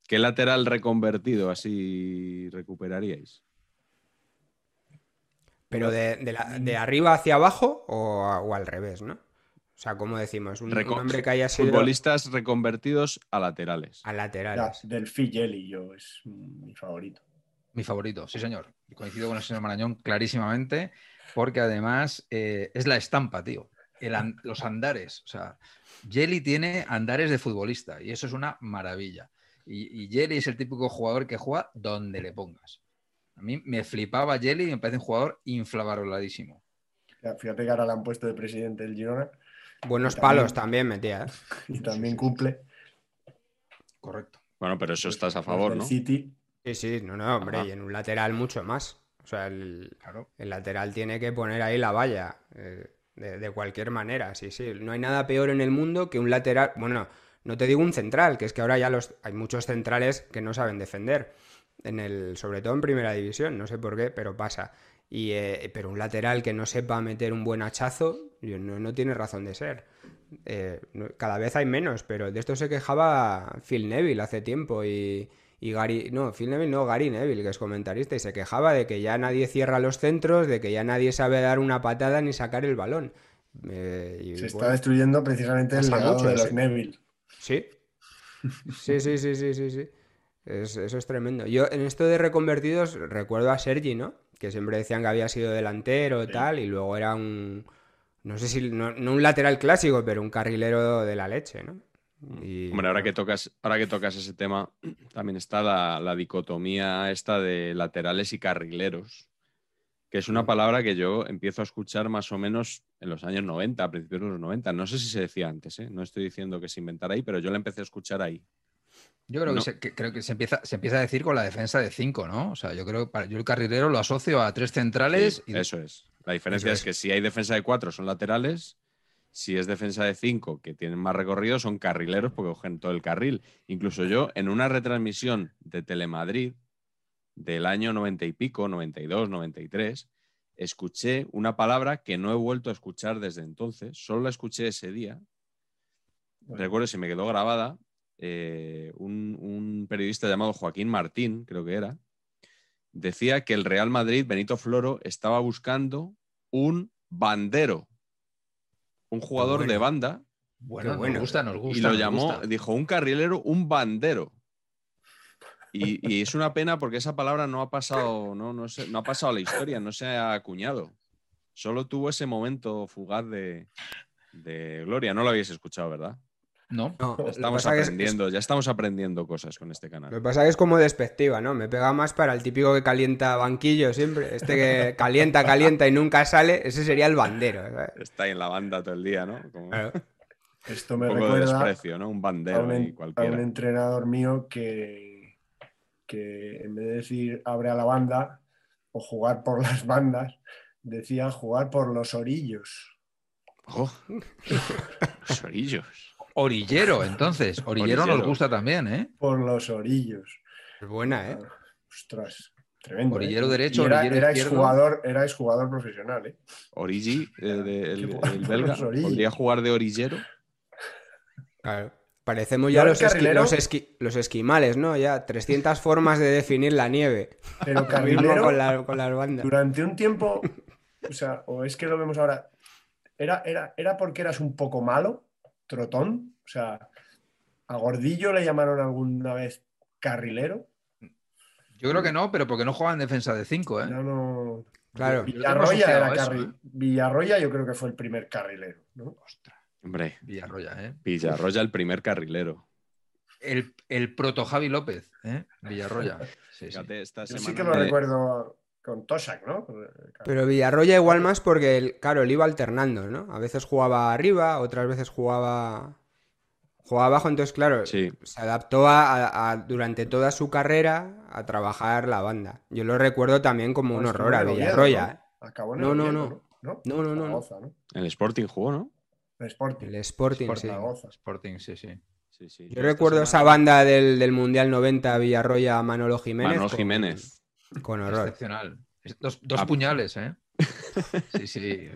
¿qué lateral reconvertido así recuperaríais? Pero de, arriba hacia abajo o, al revés, ¿no? O sea, ¿cómo decimos? Un, hombre que haya sido... Futbolistas reconvertidos a laterales. A laterales. del Figeli yo es mi favorito. Mi favorito, sí señor. Coincido con el señor Marañón clarísimamente, porque además eh, es la estampa, tío. los andares. O sea, Jelly tiene andares de futbolista y eso es una maravilla. Y, Jelly es el típico jugador que juega donde le pongas. A mí me flipaba Jelly y me parece un jugador infravaloradísimo. Fíjate que ahora le han puesto de presidente del Girona. Buenos palos también metía. ¿eh? Y también cumple. Correcto. Bueno, pero eso estás a favor, ¿no? City. Sí, sí, no, no, hombre, Ajá. y en un lateral mucho más. O sea, el, el lateral tiene que poner ahí la valla. eh, de, de cualquier manera, sí, sí. No hay nada peor en el mundo que un lateral. Bueno, no te digo un central, que es que ahora ya los hay muchos centrales que no saben defender. En el, sobre todo en primera división, no sé por qué, pero pasa. Y, eh, pero un lateral que no sepa meter un buen hachazo, no, no tiene razón de ser. Eh, no- cada vez hay menos, pero de esto se quejaba Phil Neville hace tiempo y, y Gary, no, Phil Neville no, Gary Neville, que es comentarista, y se quejaba de que ya nadie cierra los centros, de que ya nadie sabe dar una patada ni sacar el balón. Eh, y Se está destruyendo precisamente el legado mucho de los. Neville. Sí. Sí, sí, sí, sí, sí, sí. Es- eso es tremendo. Yo en esto de reconvertidos recuerdo a Sergi, ¿no? Que siempre decían que había sido delantero Sí. tal, y luego era un, no sé si, no, no un lateral clásico, pero un carrilero de la leche, ¿no? Y, Hombre, ahora que tocas, ahora que tocas ese tema, también está la, la dicotomía esta de laterales y carrileros, que es una Mm. palabra que yo empiezo a escuchar más o menos en los años 90, a principios de los 90. No sé si se decía antes, ¿eh? no estoy diciendo que se inventara ahí, pero yo la empecé a escuchar ahí. Yo creo, No. que, se, que- creo que se empieza, se empieza a decir con la defensa de cinco, ¿no? O sea, yo creo que para, yo el carrilero lo asocio a tres centrales Sí, y eso es. La diferencia es. que si hay defensa de cuatro son laterales, si es defensa de cinco que tienen más recorrido son carrileros porque cogen todo el carril. Incluso yo en una retransmisión de Telemadrid del año 90 y pico, 92, 93, escuché una palabra que no he vuelto a escuchar desde entonces, solo la escuché ese día. Recuerdo, se me quedó grabada, eh, un, un periodista llamado Joaquín Martín, creo que era, decía que el Real Madrid, Benito Floro, estaba buscando un bandero, un jugador bueno. de banda, bueno, bueno. nos gusta, nos gusta. y lo llamó, gusta. dijo, un carrilero, un bandero. Y, y es una pena porque esa palabra no ha pasado, no, no, se- no ha pasado a la historia, no se ha acuñado. Solo tuvo ese momento fugaz de, de gloria. No lo habéis escuchado, ¿verdad? No, Estamos que es- aprendiendo, ya estamos aprendiendo cosas con este Lo que canal. pasa que es como despectiva, ¿no? Me pega más para el típico que calienta banquillo siempre. Este que calienta, calienta y nunca sale, ese sería el bandero. ¿sabes? Está ahí en la banda todo el día, ¿no? Como Claro. Esto un me de recuerda desprecio, ¿no? Un a bandero un, a un cualquiera. entrenador mío que, que en vez de decir abre a la banda o jugar por las bandas, decía jugar por los orillos. ¡Oh! Los orillos. Orillero, entonces. Orillero, nos Orillero. gusta también, ¿eh? Por los orillos. Es buena, ¿eh? Ah, Ostras, tremendo. Orillero ¿eh? derecho, Y era, orillero era izquierdo. exjugador, era exjugador profesional, ¿eh? Origi, eh, de- el, el belga, podría jugar de orillero. Claro. Parecemos ya los, esqui- los, esqui- los esquimales, ¿no? Ya 300 formas de definir la nieve. Pero carrilero, con, la- con las bandas. durante un tiempo, o sea, o es que lo vemos ahora, era, era, era porque eras un poco malo, trotón, o sea, a Gordillo le llamaron alguna vez carrilero, Yo creo que no, pero porque no juega en defensa de cinco, ¿eh? ya no... Claro. Villarroya era asociado a eso, carri- ¿eh? Villarroya yo creo que fue el primer carrilero, ¿no? Hombre, Villarroya, ¿eh? Villarroya el primer carrilero. El, el proto Javi López, ¿eh? Villarroya. Sí, sí. Fíjate, esta Yo sí que lo me- recuerdo con Tosak, ¿no? Pero Villarroya igual más porque, el- claro, él iba alternando, ¿no? A veces jugaba arriba, otras veces jugaba, jugaba abajo, entonces, claro, Sí. se adaptó a, a- a- durante toda su carrera a trabajar la banda. Yo lo recuerdo también como un Pues horror a Villarroya, ¿no? ¿eh? Acabó en No, no, Oviedo, no. ¿no? ¿No? No, no, no, no. Zaragoza, ¿no? En el Sporting jugó, ¿no? El Sporting. El Sporting, Sporting sí. Sporting, sí, sí. Sí, sí. Yo recuerdo esa banda del, del Mundial 90, Villarroya, Manolo Jiménez. Manuel con- Jiménez. Con horror. Excepcional. Dos, dos Ah. puñales, ¿eh? Sí, sí.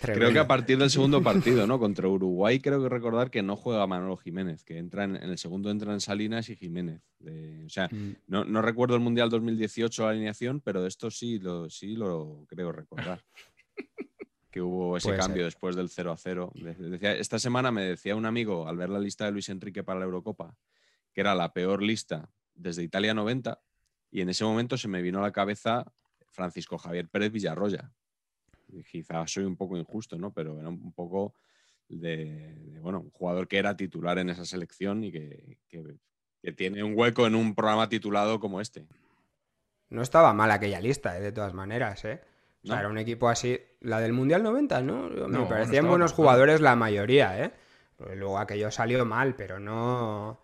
Creo que a partir del segundo partido, ¿no? Contra Uruguay, creo que recordar que no juega Manolo Jiménez, que entra en, en el segundo entran Salinas y Jiménez. De- o sea, Mm. no, no recuerdo el Mundial 2018 la alineación, pero de esto sí lo, sí lo creo recordar. Que hubo ese Puede cambio ser. después del 0 a 0. De- decía- esta semana me decía un amigo, al ver la lista de Luis Enrique para la Eurocopa, que era la peor lista desde Italia 90, y en ese momento se me vino a la cabeza Francisco Javier Pérez Villarroya. Quizás soy un poco injusto, ¿no? Pero era un poco de, de, bueno, un jugador que era titular en esa selección y que, que- que tiene un hueco en un programa titulado como este. no estaba mal aquella lista, ¿eh? de todas maneras, ¿eh? O sea, No. era un equipo así. La del Mundial 90, ¿no? Me No, parecían buenos jugadores la mayoría, ¿eh? Luego aquello salió mal, pero no.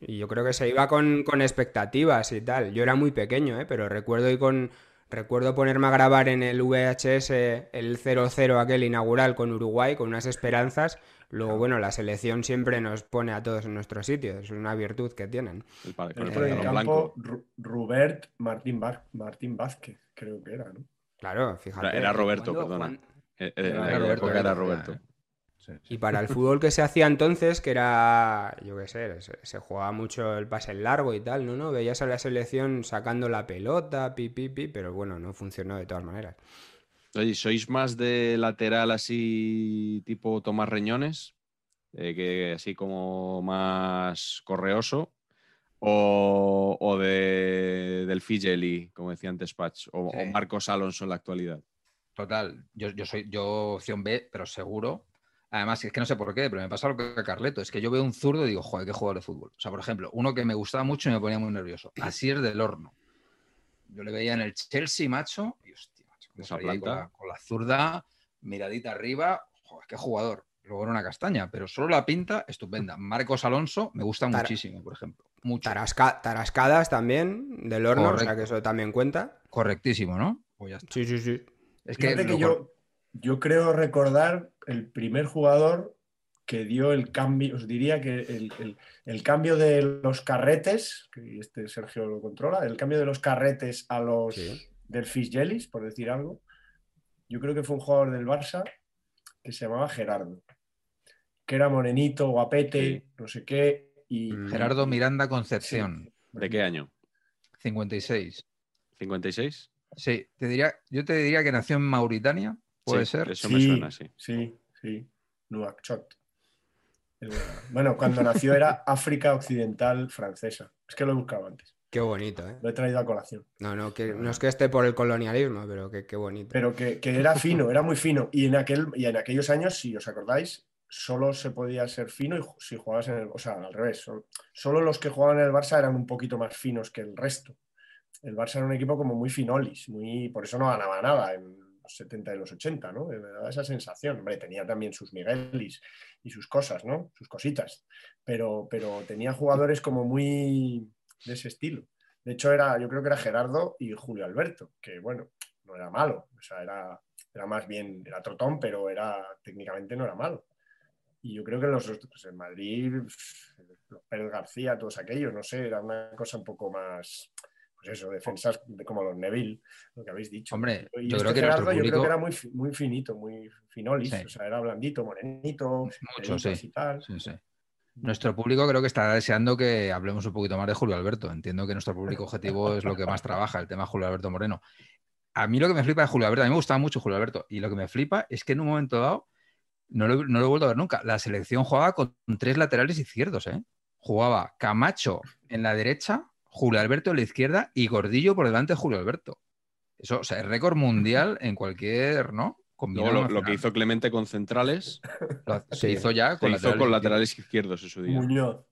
Y yo creo que se iba con, con expectativas y tal. Yo era muy pequeño, ¿eh? Pero recuerdo ir con. Recuerdo ponerme a grabar en el VHS el 0-0 aquel inaugural con Uruguay, con unas esperanzas. Luego, bueno, la selección siempre nos pone a todos en nuestro sitio. Es una virtud que tienen. El pa- con el campo, Rubert Martín, Martín Vázquez, creo que era, ¿no? Claro, fíjate. Era- era Roberto, ¿cuándo- perdona. cuán- Eh, eh, Era Roberto, era era, Roberto. Sí, sí. Y para el fútbol que se hacía entonces, que era, yo qué sé, se, se jugaba mucho el pase largo y tal, ¿no? ¿no? Veías a la selección sacando la pelota, pi, pi, pi, pero bueno, no funcionó de todas maneras. Oye, ¿sois más de lateral así tipo Tomás Reñones? Eh, que así como más correoso. O, o de, del Figeli, como decía antes Patch. O, Sí. o Marcos Alonso en la actualidad. Total, yo, yo soy yo opción B, pero seguro. Además, es que no sé por qué, pero me pasa lo que a Carleto. Es que yo veo un zurdo y digo, joder, qué jugador de fútbol. O sea, por ejemplo, uno que me gustaba mucho y me ponía muy nervioso. Así es del horno. Yo le veía en el Chelsea, macho, y hostia, macho, Esa con planta. la, con la zurda, miradita arriba, joder, qué jugador. Luego era una castaña, pero solo la pinta, estupenda. Marcos Alonso me gusta muchísimo, por ejemplo. Mucho. Tarasca- tarascadas también, del horno, o sea que eso también cuenta. Correctísimo, ¿no? Pues ya está. Sí, sí, sí. Es que, que yo, yo creo recordar el primer jugador que dio el cambio, os diría que el, el- el cambio de los carretes, que este Sergio lo controla, el cambio de los carretes a los Sí. del Fisgelis, por decir algo, yo creo que fue un jugador del Barça que se llamaba Gerardo, que era morenito, guapete, Sí. no sé qué, y Mm. Gerardo Miranda Concepción, ¿De qué año? 56. ¿56? Sí, te diría, yo te diría que nació en Mauritania, puede Sí, ser. Eso me suena, sí. Sí, sí, Nouakchott. Bueno, cuando nació era África Occidental Francesa. Es que lo he buscado antes. Qué bonito, ¿eh? Lo he traído a colación. No, no, que, no es que esté por el colonialismo, pero que, qué bonito. Pero que, que era fino, era muy fino. Y en, aquel, y en aquellos años, si os acordáis, solo se podía ser fino y si jugabas en el. O sea, al revés. Solo, solo los que jugaban en el Barça eran un poquito más finos que el resto. El Barça era un equipo como muy finolis, muy, por eso no ganaba nada en los 70 y los 80, ¿no? Me daba esa sensación. Hombre, tenía también sus Miguelis y sus cosas, ¿no? Sus cositas. Pero, pero tenía jugadores como muy de ese estilo. De hecho, era, yo creo que era Gerardo y Julio Alberto, que bueno, no era malo. O sea, era, era más bien, era trotón, pero era, técnicamente no era malo. Y yo creo que los pues en Madrid, los Pérez García, todos aquellos, no sé, era una cosa un poco más, pues eso, defensas de- como los Neville, lo que habéis dicho. Hombre, Y yo este creo que Gerardo yo creo que era muy, muy finito, muy finolis, Sí. o sea, era blandito, morenito, Mucho, sí. y tal. Sí, sí. Nuestro público creo que estará deseando que hablemos un poquito más de Julio Alberto. Entiendo que nuestro público objetivo es lo que más trabaja, el tema Julio Alberto Moreno. A mí lo que me flipa de Julio Alberto, a mí me gustaba mucho Julio Alberto, y lo que me flipa es que en un momento dado, no lo, no lo he vuelto a ver nunca, la selección jugaba con tres laterales izquierdos, ¿eh? Jugaba Camacho en la derecha, Julio Alberto en la izquierda y Gordillo por delante de Julio Alberto. Eso, o sea, es récord mundial en cualquier, ¿no? Luego lo, lo que hizo Clemente con centrales, Lo- se Sí. hizo ya se con hizo con laterales izquierdos en su día. Muñoz.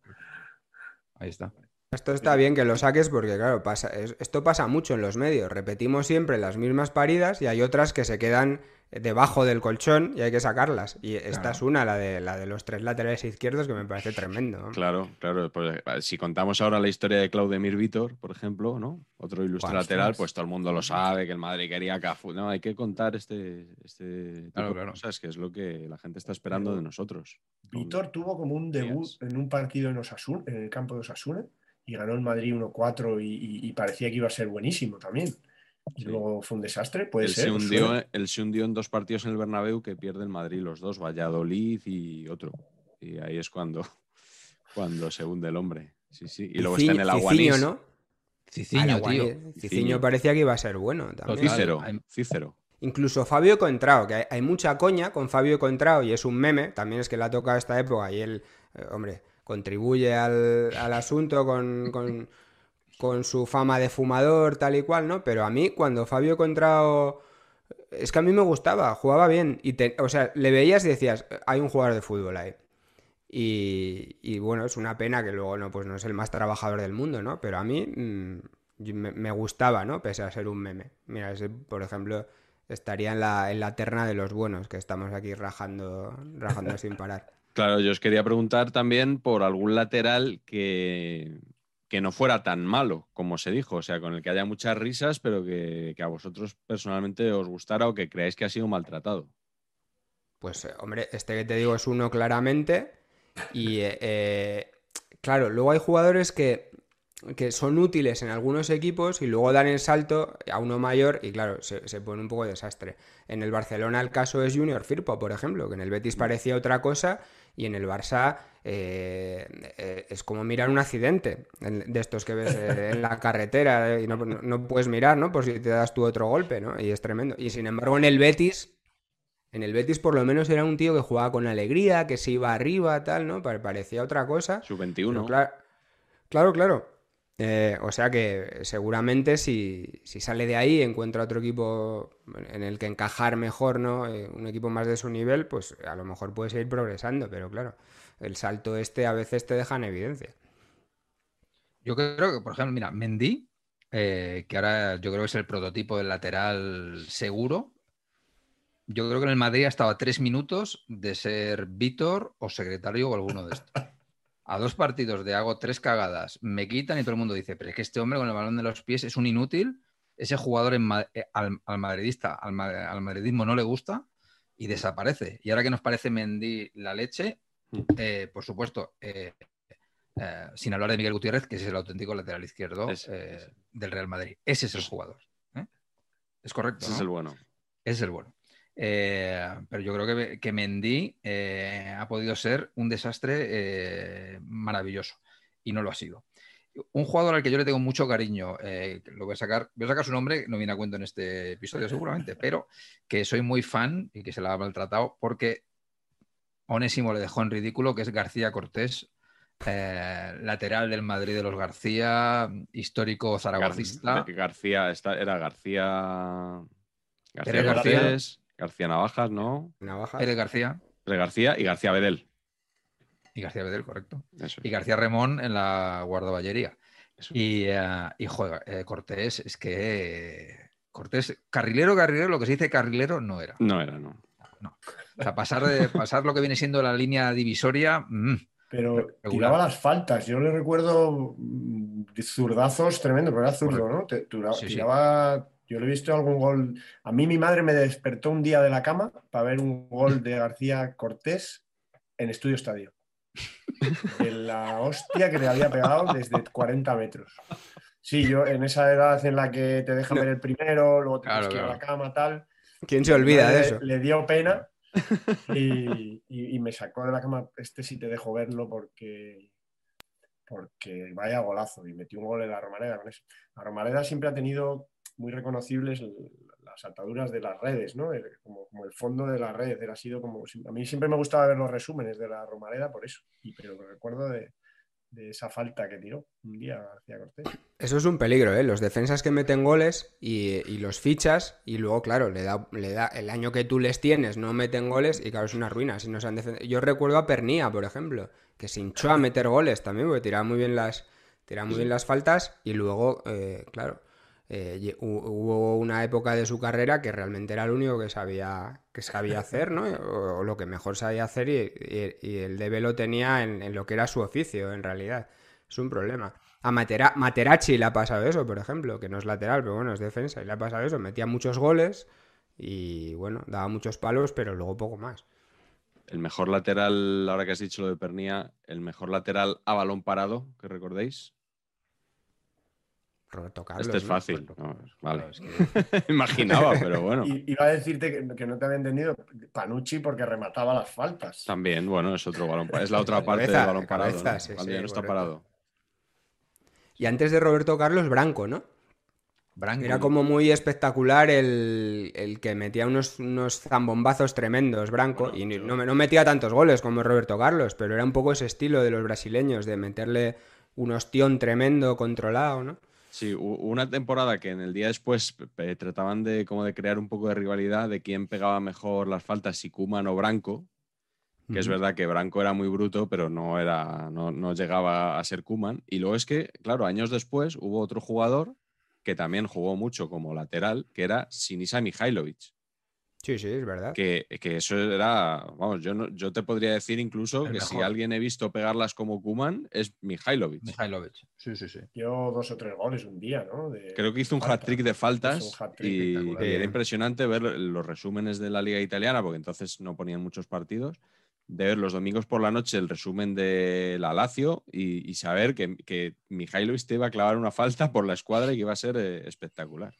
Ahí está. Esto está bien que lo saques porque, claro, pasa, es- esto pasa mucho en los medios. Repetimos siempre las mismas paridas y hay otras que se quedan debajo del colchón y hay que sacarlas. Y esta Claro. es una, la de, la de los tres laterales izquierdos, que me parece tremendo. ¿no? Claro, claro. pues, eh, si contamos ahora la historia de Claudemir Vítor, por ejemplo, ¿no? Otro ilustre lateral, pues todo el mundo lo sabe, que el Madrid quería a Cafú. No, hay que contar este, este tipo Claro, de claro. cosas, que es lo que la gente está esperando Pero de nosotros. Víctor tuvo como un debut días. en un partido en, Osasuna, en el campo de Osasuna y ganó el Madrid 1-4 y, y- y parecía que iba a ser buenísimo también. Y Sí. luego fue un desastre, puede Él ser. se, ¿os hundió, él se hundió en dos partidos en el Bernabéu que pierde el Madrid, los dos, Valladolid y otro. Y ahí es cuando, cuando se hunde el hombre. Sí, sí. Y luego está en el Aguanís. Cicinho, ¿no? Ciciño, el tío. Cicinho Cicinho. parecía que iba a ser bueno también. Cícero. Incluso Fabio Contrao, que hay, hay mucha coña con Fabio Contrao y es un meme, también es que le ha tocado esta época y él, eh, hombre, contribuye al, al asunto con, con- con su fama de fumador, tal y cual, ¿no? Pero a mí, cuando Fabio Contrao. Es que a mí me gustaba, jugaba bien. Y o sea, le veías y decías, hay un jugador de fútbol ahí. Y, y bueno, es una pena que luego no, pues no es el más trabajador del mundo, ¿no? Pero a mí, mm, me, gustaba, ¿no? Pese a ser un meme. Mira, ese, por ejemplo, estaría en la, en la terna de los buenos, que estamos aquí rajando, rajando sin parar. Claro, yo os quería preguntar también por algún lateral que, que no fuera tan malo, como se dijo, o sea, con el que haya muchas risas, pero que, a vosotros personalmente os gustara o que creáis que ha sido maltratado. Pues, eh, hombre, este que te digo es uno claramente. Y, eh, eh, claro, luego hay jugadores que, que, son útiles en algunos equipos y luego dan el salto a uno mayor y, claro, se, se pone un poco desastre. En el Barcelona el caso es Junior Firpo, por ejemplo, que en el Betis parecía otra cosa y en el Barça eh, eh, es como mirar un accidente de estos que ves eh, en la carretera y no, puedes mirar, ¿no? Por si te das tú otro golpe, ¿no? Y es tremendo. Y sin embargo, en el Betis, en el Betis por lo menos era un tío que jugaba con alegría, que se iba arriba, tal, ¿no? Parecía otra cosa. Su 21. Claro, claro, claro. o sea que seguramente si, si, sale de ahí, encuentra otro equipo en el que encajar mejor, ¿no? un equipo más de su nivel, pues a lo mejor puede seguir progresando, pero claro el salto este a veces te deja en evidencia. Yo creo que, por ejemplo, mira, Mendy, eh, que ahora yo creo que es el prototipo del lateral seguro. Yo creo que en el Madrid ha estado a tres minutos de ser Víctor o secretario o alguno de estos. A dos partidos de hago tres cagadas, me quitan y todo el mundo dice, pero es que este hombre con el balón de los pies es un inútil, ese jugador eh, al, madridista, al, al, madridismo no le gusta y desaparece. Y ahora que nos parece Mendy la leche, eh, por supuesto, eh, eh, sin hablar de Miguel Gutiérrez, que es el auténtico lateral izquierdo del Real Madrid. Ese es el jugador. Es correcto. Ese es el bueno. Ese es el bueno. pero yo creo que, que Mendy ha podido ser un desastre maravilloso y no lo ha sido. Un jugador al que yo le tengo mucho cariño, lo voy a sacar, voy a sacar su nombre, no viene a cuento en este episodio seguramente, pero que soy muy fan y que se la ha maltratado porque Onésimo le dejó en ridículo, que es García Cortés, eh, lateral del Madrid de los García, histórico zaragozista. García, era García. García García. García Navajas, ¿no? Navajas. Pérez García. Pérez García y García Bedel. Y García Bedel, correcto. Y García Remón en la guardaballería. Y, uh, y eh, Cortés, es que Cortés, carrilero, carrilero, lo que se dice carrilero no era. No era, no. No. O sea, pasar, de, pasar lo que viene siendo la línea divisoria. Mm, pero tiraba las faltas. Yo le recuerdo mm, zurdazos tremendo, pero era zurdo, ¿no? tiraba, Yo le he visto algún gol. A mí mi madre me despertó un día de la cama para ver un gol de García Cortés en Estudio Estadio. En la hostia que le había pegado desde 40 metros. Sí, yo en esa edad en la que te dejan ver el primero, luego te claro, que ir a la cama, tal. ¿Quién se olvida de eso? Le dio pena y, me sacó de la cama, este sí te dejo verlo porque, porque vaya golazo. Y metió un gol en la Romareda con eso. La Romareda siempre ha tenido muy reconocibles las ataduras de las redes, ¿no? Como, el fondo de la red. Era sido como, a mí siempre me gustaba ver los resúmenes de la Romareda por eso. Y, pero recuerdo de, de esa falta que tiró un día hacia Cortés. Eso es un peligro, ¿eh? Los defensas que meten goles y, los fichas y luego, claro, le da, le da el año que tú les tienes, no meten goles y claro, es una ruina. Si no se han Yo recuerdo a Pernía, por ejemplo, que se hinchó a meter goles también porque tiraba muy bien las, tiraba muy bien las faltas y luego, eh, claro, eh, hubo una época de su carrera que realmente era lo único que sabía, que sabía hacer, ¿no? O, lo que mejor sabía hacer y, el debe lo tenía en, lo que era su oficio, en realidad. Es un problema. A Materachi le ha pasado eso, por ejemplo, que no es lateral, pero bueno, es defensa, y le ha pasado eso. Metía muchos goles y, bueno, daba muchos palos, pero luego poco más. El mejor lateral, ahora que has dicho lo de Pernía, el mejor lateral a balón parado, que recordéis. Roberto Carlos. Este es fácil. vale. Imaginaba, pero bueno. iba a decirte que, no te había entendido Panucci porque remataba las faltas. También, bueno, es otro balón. Es la otra parte del balón parado. Ya no está parado. Y antes de Roberto Carlos, Branco, ¿no? Branco. Era como muy espectacular el, que metía unos, unos, zambombazos tremendos, Branco. y no, no metía tantos goles como Roberto Carlos, pero era un poco ese estilo de los brasileños, de meterle un ostión tremendo, controlado, ¿no? Sí, una temporada que en el día después trataban de como de crear un poco de rivalidad de quién pegaba mejor las faltas, si Kuman o Branco. Que es verdad que Branco era muy bruto, pero no, era, no, llegaba a ser Kuman. Y luego es que, claro, años después hubo otro jugador que también jugó mucho como lateral, que era Sinisa Mihailovic. Sí, sí, es verdad. Que, que eso era, vamos, yo, no, yo te podría decir incluso El que si alguien he visto pegarlas como Kuman es Mihailovic. Mihailovic. Sí, sí, sí. Dio dos o tres goles un día, ¿no? De Creo que hizo un hat-trick de faltas Hizo un hat-trick y, espectacular. y era impresionante ver los resúmenes de la liga italiana, porque entonces no ponían muchos partidos, de ver los domingos por la noche el resumen de la Lazio y, y saber que, que Mihailovic te iba a clavar una falta por la escuadra y que iba a ser eh, espectacular.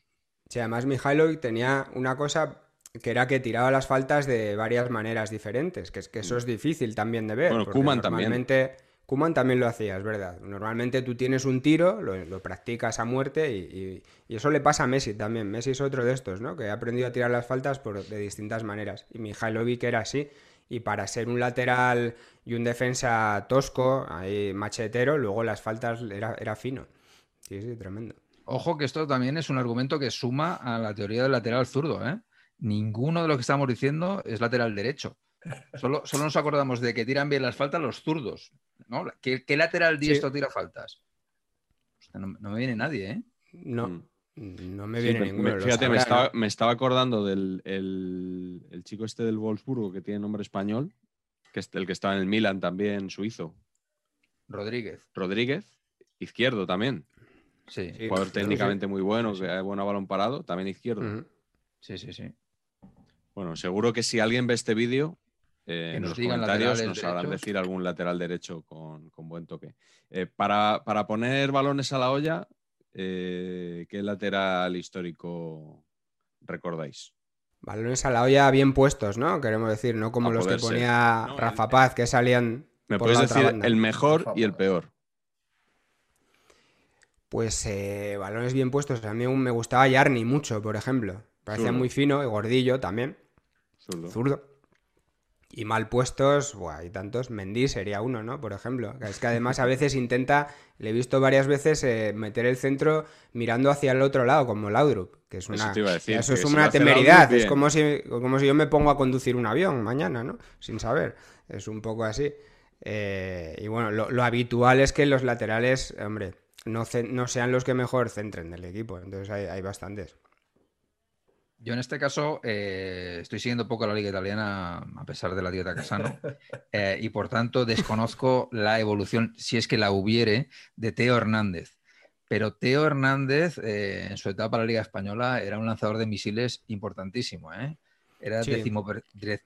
Sí, además Mihailovic tenía una cosa que era que tiraba las faltas de varias maneras diferentes, que es que eso es difícil también de ver. Bueno, Koeman también. normalmente Koeman también lo hacía, es verdad. Normalmente tú tienes un tiro, lo, lo practicas a muerte y, y- y eso le pasa a Messi también. Messi es otro de estos, ¿no? Que ha aprendido a tirar las faltas por, de distintas maneras. Y Mihailovic era así. Y para ser un lateral y un defensa tosco, ahí machetero, luego las faltas era, era fino. Sí, sí, tremendo. Ojo que esto también es un argumento que suma a la teoría del lateral zurdo, ¿eh? Ninguno de lo que estamos diciendo es lateral derecho. Solo, solo nos acordamos de que tiran bien las faltas los zurdos. ¿no? ¿Qué, qué lateral diestro tira faltas? Hostia, no, no me viene nadie, ¿eh? No, Mm. no me Sí, viene me- ninguno. me- fíjate, me estaba, ¿no? me estaba acordando del el, el chico este del Wolfsburgo que tiene nombre español, que es el que estaba en el Milan también, suizo. Rodríguez. Rodríguez, izquierdo también. Sí, Sí. Jugador sí, técnicamente muy bueno, Sí, que sí. ha bueno a balón parado, también izquierdo. Sí, sí, sí. Bueno, seguro que si alguien ve este vídeo, eh, en los comentarios nos sabrán derechos. decir algún lateral derecho con, con buen toque. Eh, para, para poner balones a la olla, eh, ¿qué lateral histórico recordáis? Balones a la olla bien puestos, ¿no? Queremos decir, no como A los que ponía No, Rafa el- Paz, que salían ¿Me por puedes la otra decir banda. el mejor y el peor? Pues eh, balones bien puestos. A mí me gustaba Yarni mucho, por ejemplo. Parecía muy fino y gordillo también. Zurdo. Zurdo. Y mal puestos, buah, hay tantos. Mendy sería uno, ¿no? Por ejemplo. Es que además a veces intenta, le he visto varias veces eh, meter el centro mirando hacia el otro lado, como Laudrup, que es Eso una, te iba a decir, eso es una temeridad. Es como si, como si yo me pongo a conducir un avión mañana, ¿no? Sin saber. Es un poco así. Eh, y bueno, lo, lo habitual es que los laterales, hombre, no, sean los que mejor centren del equipo. Entonces hay, hay bastantes. Yo en este caso eh, estoy siguiendo poco la liga italiana a pesar de la dieta Casano eh, y por tanto desconozco la evolución, si es que la hubiere, de Teo Hernández. Pero Teo Hernández eh, en su etapa en la liga española era un lanzador de misiles importantísimo. Era Sí. décimo,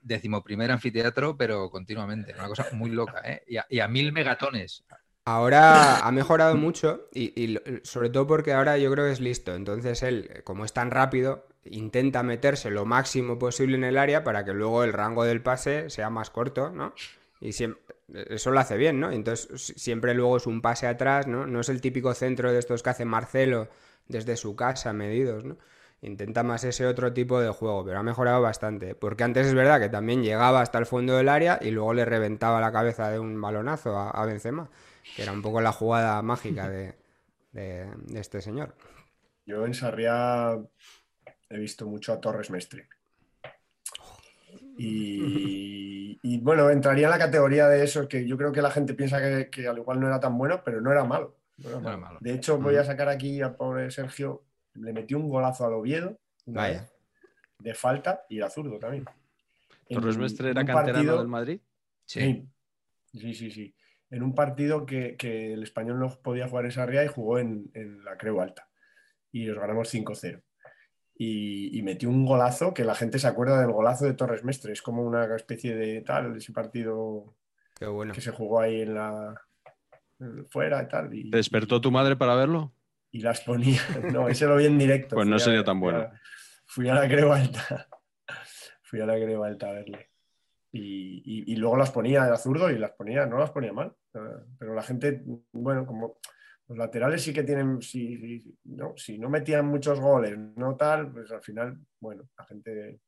decimoprimer anfiteatro, pero continuamente. Una cosa muy loca. ¿eh? Y, a, y a mil megatones. Ahora ha mejorado mucho y, sobre todo porque ahora yo creo que es listo. Entonces él, como es tan rápido, intenta meterse lo máximo posible en el área para que luego el rango del pase sea más corto, ¿no? Y siempre, eso lo hace bien, ¿no? Entonces si- siempre luego es un pase atrás, ¿no? No es el típico centro de estos que hace Marcelo desde su casa, medidos, ¿no? Intenta más ese otro tipo de juego, pero ha mejorado bastante. Porque antes es verdad que también llegaba hasta el fondo del área y luego le reventaba la cabeza de un balonazo a, Benzema, que era un poco la jugada mágica de, de- de este señor. Yo en Sarriá he visto mucho a Torres Mestre. Y, y, bueno, entraría en la categoría de eso, que yo creo que la gente piensa que, que al igual no era tan bueno, pero no era malo. no era No era malo. malo. De hecho, voy a sacar aquí a pobre Sergio, le metió un golazo al Oviedo una Vaya. vez, de falta y era zurdo también. ¿Torres En- Mestre era canterano partido- del Madrid? Sí, sí, sí, sí. En un partido que, que el español no podía jugar en Sarriá y jugó en, en la Creu Alta. Y los ganamos 5-0. Y, y metió un golazo que la gente se acuerda del golazo de Torres Mestre. Es como una especie de tal, ese partido Qué bueno. que se jugó ahí en la fuera y tal. Y, ¿Te despertó tu madre para verlo? y las ponía. No, ese lo vi en directo. Pues no a- sería tan bueno. Fui a la Creu Alta. Fui a la Creu Alta a verle. Y, y- y luego las ponía, era zurdo y las ponía, no las ponía mal. Eh, Pero la gente, bueno, como los laterales sí que tienen, si, si- no, si no metían muchos goles, no tal, pues al final, bueno, la gente,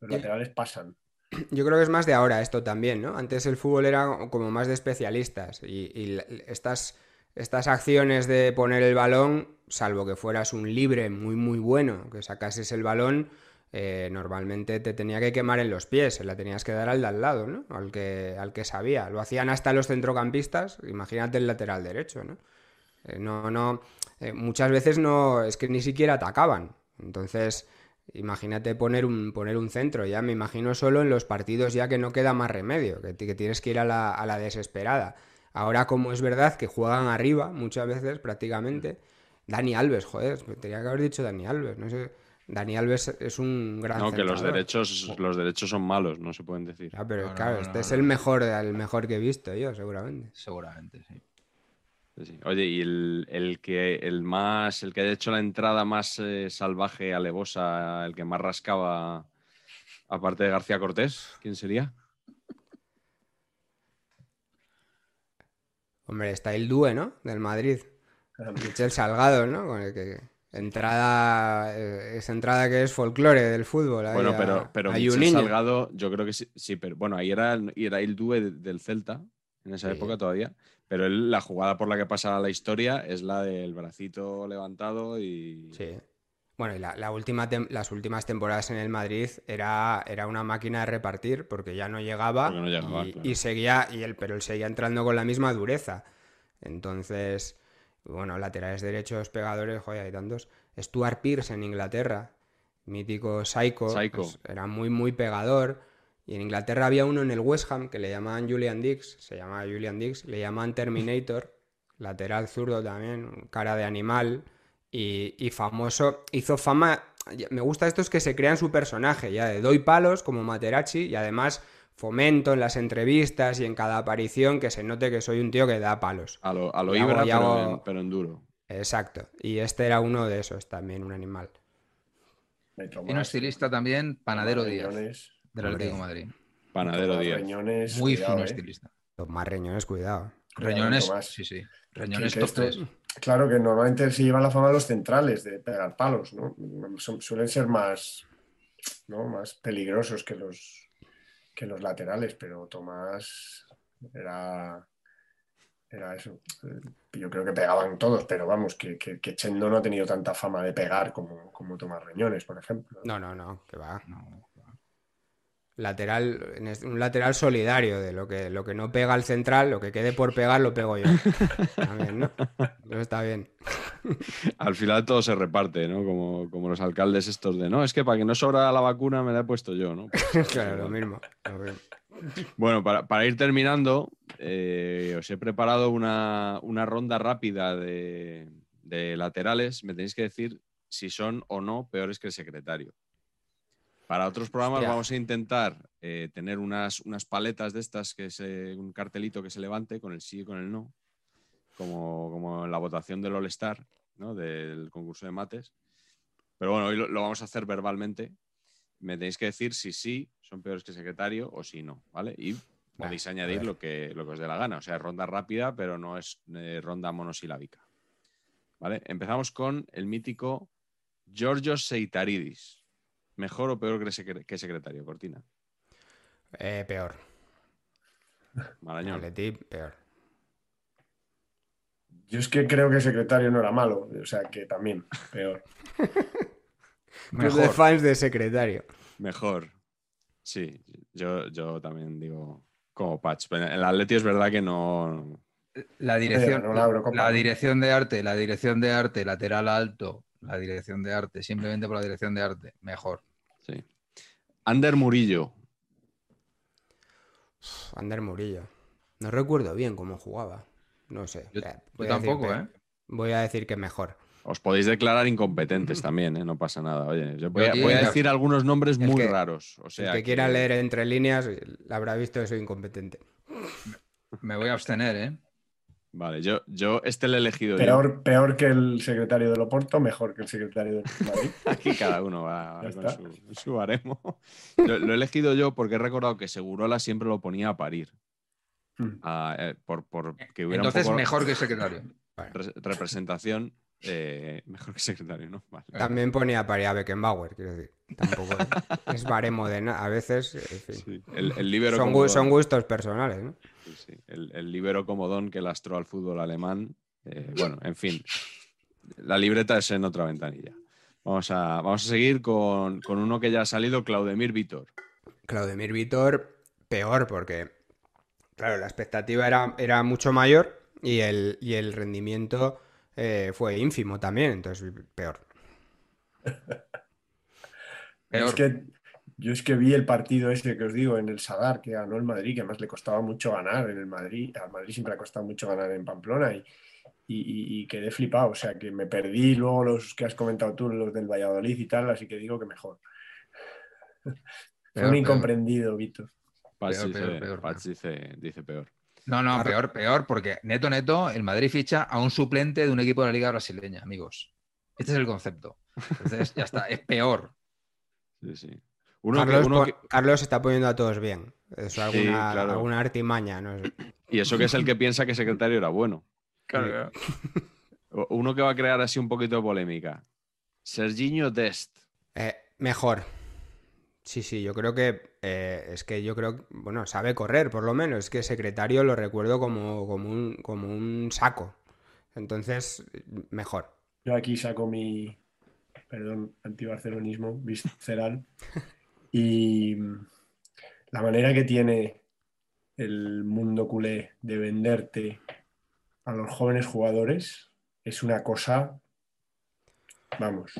los laterales pasan. Yo creo que es más de ahora esto también, ¿no? Antes el fútbol era como más de especialistas y, estas, estas acciones de poner el balón, salvo que fueras un libre muy muy bueno, que sacases el balón, eh, normalmente te tenía que quemar en los pies, se la tenías que dar al de al lado, ¿no? Al que, al que sabía. Lo hacían hasta los centrocampistas, imagínate el lateral derecho, ¿no? Eh, No, no. eh, muchas veces no, es que ni siquiera atacaban. Entonces, imagínate poner un, poner un centro, ya me imagino solo en los partidos ya que no queda más remedio, que, que tienes que ir a la, a la desesperada. Ahora, como es verdad que juegan arriba muchas veces, prácticamente, Dani Alves, joder, tenía que haber dicho Dani Alves, no sé. Dani Alves es un gran. No, que los derechos, los derechos son malos, no se pueden decir. Ah, pero No, claro, no, este no, es el mejor, el mejor que he visto yo, seguramente. Seguramente, sí. Sí, sí. Oye, y el, el que el más, el que ha hecho la entrada más eh, salvaje, alevosa, el que más rascaba, aparte de García Cortés, ¿quién sería? Hombre, está el Due, ¿no? Del Madrid. Michel Salgado, ¿no? Con el que entrada, eh, esa entrada que es folclore del fútbol. ahí Bueno, pero, pero a Michel Juninho. Salgado, yo creo que sí, sí, pero bueno, ahí era, era el dúe de- del Celta, en esa Sí. época todavía, pero él, la jugada por la que pasa la historia es la del bracito levantado y... Sí. Bueno, y la, la última las últimas temporadas en el Madrid era, era una máquina de repartir porque ya no llegaba, no llegaba, y, claro. y seguía, y él, pero él seguía entrando con la misma dureza. Entonces, bueno, laterales derechos, pegadores, joder, hay tantos. Stuart Pearce en Inglaterra, mítico Psycho, Psycho. pues, era muy, muy pegador. Y en Inglaterra había uno en el West Ham que le llamaban Julian Dix, se llamaba Julian Dix, le llamaban Terminator, lateral zurdo también, cara de animal y, y famoso, hizo fama, me gusta esto es que se crean su personaje, ya de doy palos como Materazzi y además fomento en las entrevistas y en cada aparición que se note que soy un tío que da palos. A lo, a lo hago- Ibra, pero, hago- en, pero en duro. Exacto, y este era uno de esos también, un animal. Y un estilista también, Panadero Díaz, del Atlético de Madrid. Panadero Díaz. Reñones, Muy cuidado, fino eh. estilista. Tomás Reñones, cuidado. Cuidado, Reñones, Tomás. sí, sí. Reñones Que- que top esto- 3. Claro que normalmente se llevan la fama los centrales de pegar palos, ¿no? Suelen ser más, ¿no? más peligrosos que los, que los laterales, pero Tomás era, era eso. Yo creo que pegaban todos, pero vamos, que, que, que Chendo no ha tenido tanta fama de pegar como, como Tomás Reñones, por ejemplo. No, no, no, que va. No, Lateral, un lateral solidario de lo que, lo que no pega el central, lo que quede por pegar lo pego yo. También, ¿no? Eso está bien. Al final todo se reparte, ¿no? Como, como los alcaldes estos de, no, es que para que no sobra la vacuna me la he puesto yo, ¿no? Pues, claro, lo mismo. lo mismo. Bueno, para, para ir terminando, eh, os he preparado una, una ronda rápida de, de laterales. Me tenéis que decir si son o no peores que el secretario. Para otros programas Hostia. vamos a intentar eh, tener unas, unas paletas de estas, que se, un cartelito que se levante con el sí y con el no, como, como en la votación del All-Star, ¿no? del concurso de mates. Pero bueno, hoy lo, lo vamos a hacer verbalmente. Me tenéis que decir si sí son peores que secretario o si no, ¿vale? Y podéis a añadir lo que, lo que os dé la gana. O sea, es ronda rápida, pero no es eh, ronda monosilábica. ¿Vale? Empezamos con el mítico Giorgios Seitaridis. ¿Mejor o peor que, secre- que secretario, Cortina? Eh, peor. Marañón. Atleti, peor. Yo es que creo que el secretario no era malo, o sea que también, peor. Club de Mejor. fans de secretario. Mejor. Sí, yo, yo también digo como Patch. Pero el Atleti es verdad que no. La dirección, no la dirección de arte, la dirección de arte, lateral alto, la dirección de arte, simplemente por la dirección de arte, mejor. Sí. Ander Murillo. Ander Murillo. No recuerdo bien cómo jugaba. No sé. Yo- Eh, yo voy a decir tampoco. ¿eh? Voy a decir que mejor. Os podéis declarar incompetentes también, ¿eh? no pasa nada. Oye, yo voy, a, aquí- voy a decir algunos nombres El muy que- raros. O sea, el que, quiera leer entre líneas la habrá visto que soy incompetente. Me voy a abstener, ¿eh? Vale, yo, yo este lo he elegido yo. Peor, peor que el secretario del Oporto, mejor que el secretario del Madrid. Aquí cada uno va con su, su baremo. Lo, lo he elegido yo porque he recordado que Segurola siempre lo ponía a parir. Hmm. a- eh, por, por que hubiera Entonces, un poco mejor que secretario. re- representación. eh, mejor que secretario, ¿no? Vale. También ponía para a Beckenbauer, quiero decir. Tampoco es baremo de nada. A veces, en fin. Sí, El, el líbero son, son gustos personales, ¿no? Sí, sí. El, el líbero comodón que lastró al fútbol alemán. eh, bueno, en fin. La libreta es en otra ventanilla. Vamos a, vamos a seguir con, con uno que ya ha salido, Claudemir Vitor. Claudemir Vitor, peor, porque, claro, la expectativa era, era mucho mayor y el, y el rendimiento eh, fue ínfimo también, entonces peor. Es que yo es que vi el partido ese que os digo en el Sadar, que ganó el Madrid, que además le costaba mucho ganar en el Madrid. Al Madrid siempre le ha costado mucho ganar en Pamplona y, y, y, quedé flipado. O sea que me perdí luego los que has comentado tú, los del Valladolid y tal, así que digo que mejor. Fue un incomprendido, Víctor. Pachi, dice, dice peor. No, no, peor, peor, porque neto, neto, el Madrid ficha a un suplente de un equipo de la Liga Brasileña, amigos. Este es el concepto. Entonces, ya está, es peor. Sí, sí. Carlos, está poniendo a todos bien. Es alguna, alguna artimaña. No Y eso que es el que piensa que secretario era bueno. Claro. Uno que va a crear así un poquito de polémica. Serginho Dest. Eh, mejor. Sí, sí, yo creo que eh, es que yo creo, bueno, sabe correr por lo menos, es que secretario lo recuerdo como, como, un, como un saco. Entonces, mejor. Yo aquí saco mi, perdón, antibarcelonismo visceral y la manera que tiene el mundo culé de venderte a los jóvenes jugadores es una cosa, vamos,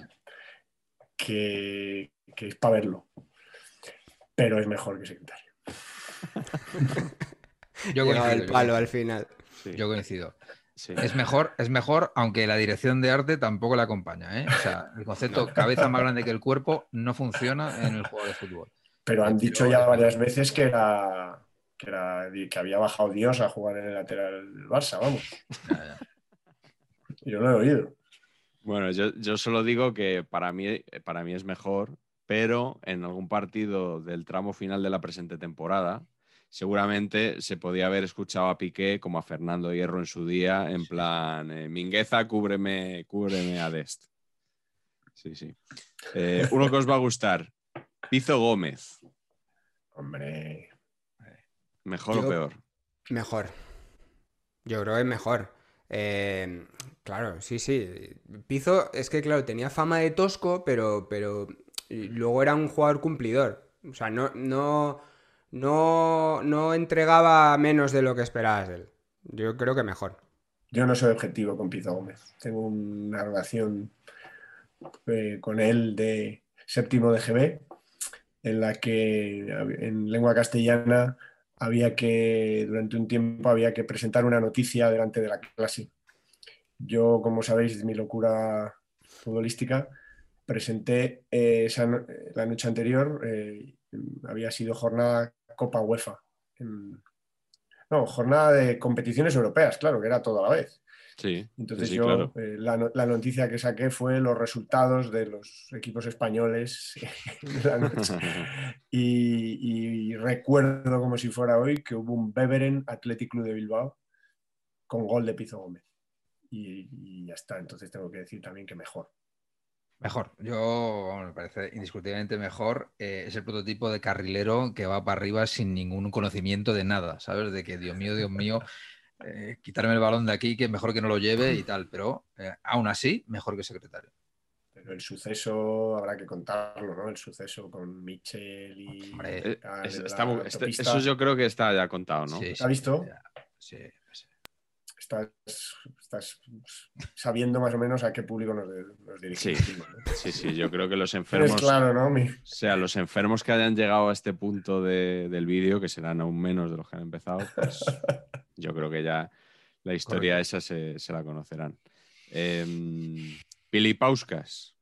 que, que es para verlo pero es mejor que secretario. Yo coincido, el palo al final. Yo coincido. Es, mejor, es mejor, aunque la dirección de arte tampoco la acompaña. ¿eh? O sea, el concepto cabeza más grande que el cuerpo no funciona en el juego de fútbol. Pero han dicho ya varias veces que era, que, había bajado Dios a jugar en el lateral del Barça, vamos. Yo lo he oído. Bueno, yo, yo, solo digo que para mí, para mí es mejor pero en algún partido del tramo final de la presente temporada, seguramente se podía haber escuchado a Piqué como a Fernando Hierro en su día, en plan, eh, Mingueza, cúbreme, cúbreme a Dest. Sí, sí. Eh, uno que os va a gustar, Pizo Gómez. Hombre. ¿Mejor o peor? Mejor. Yo creo que es mejor. Eh, claro, sí, sí. Pizo es que, claro, tenía fama de tosco, pero, pero luego era un jugador cumplidor. O sea, no, no, no, no entregaba menos de lo que esperabas de él. Yo creo que mejor. Yo no soy objetivo con Pizzo Gómez. Tengo una relación eh, con él de séptimo de GB, en la que en lengua castellana había que, durante un tiempo, había que presentar una noticia delante de la clase. Yo, como sabéis, mi locura futbolística, presenté eh, la noche anterior, eh, había sido jornada Copa UEFA. no, jornada de competiciones europeas, claro, que era toda la vez. Sí, Entonces yo eh, la, noticia que saqué fue los resultados de los equipos españoles y, recuerdo como si fuera hoy que hubo un Beveren Athletic Club de Bilbao con gol de Pizo Gómez. y ya está, entonces tengo que decir también que mejor. Mejor, yo me parece indiscutiblemente mejor. Eh, es el prototipo de carrilero que va para arriba sin ningún conocimiento de nada, ¿sabes? De que, Dios mío, Dios mío, eh, quitarme el balón de aquí, que mejor que no lo lleve y tal, pero eh, aún así, mejor que secretario. Pero el suceso habrá que contarlo, ¿no? El suceso con Michel y. Este, eso yo creo que está ya contado, ¿no? Sí, ¿Ha visto? Sí, sí estás, sabiendo más o menos a qué público nos, dirigimos. Sí, sí, yo creo que los enfermos. claro, ¿no? O sea, los enfermos que hayan llegado a este punto del vídeo, que serán aún menos de los que han empezado, pues yo creo que ya la historia esa se, la conocerán. Eh, Pilipauskas.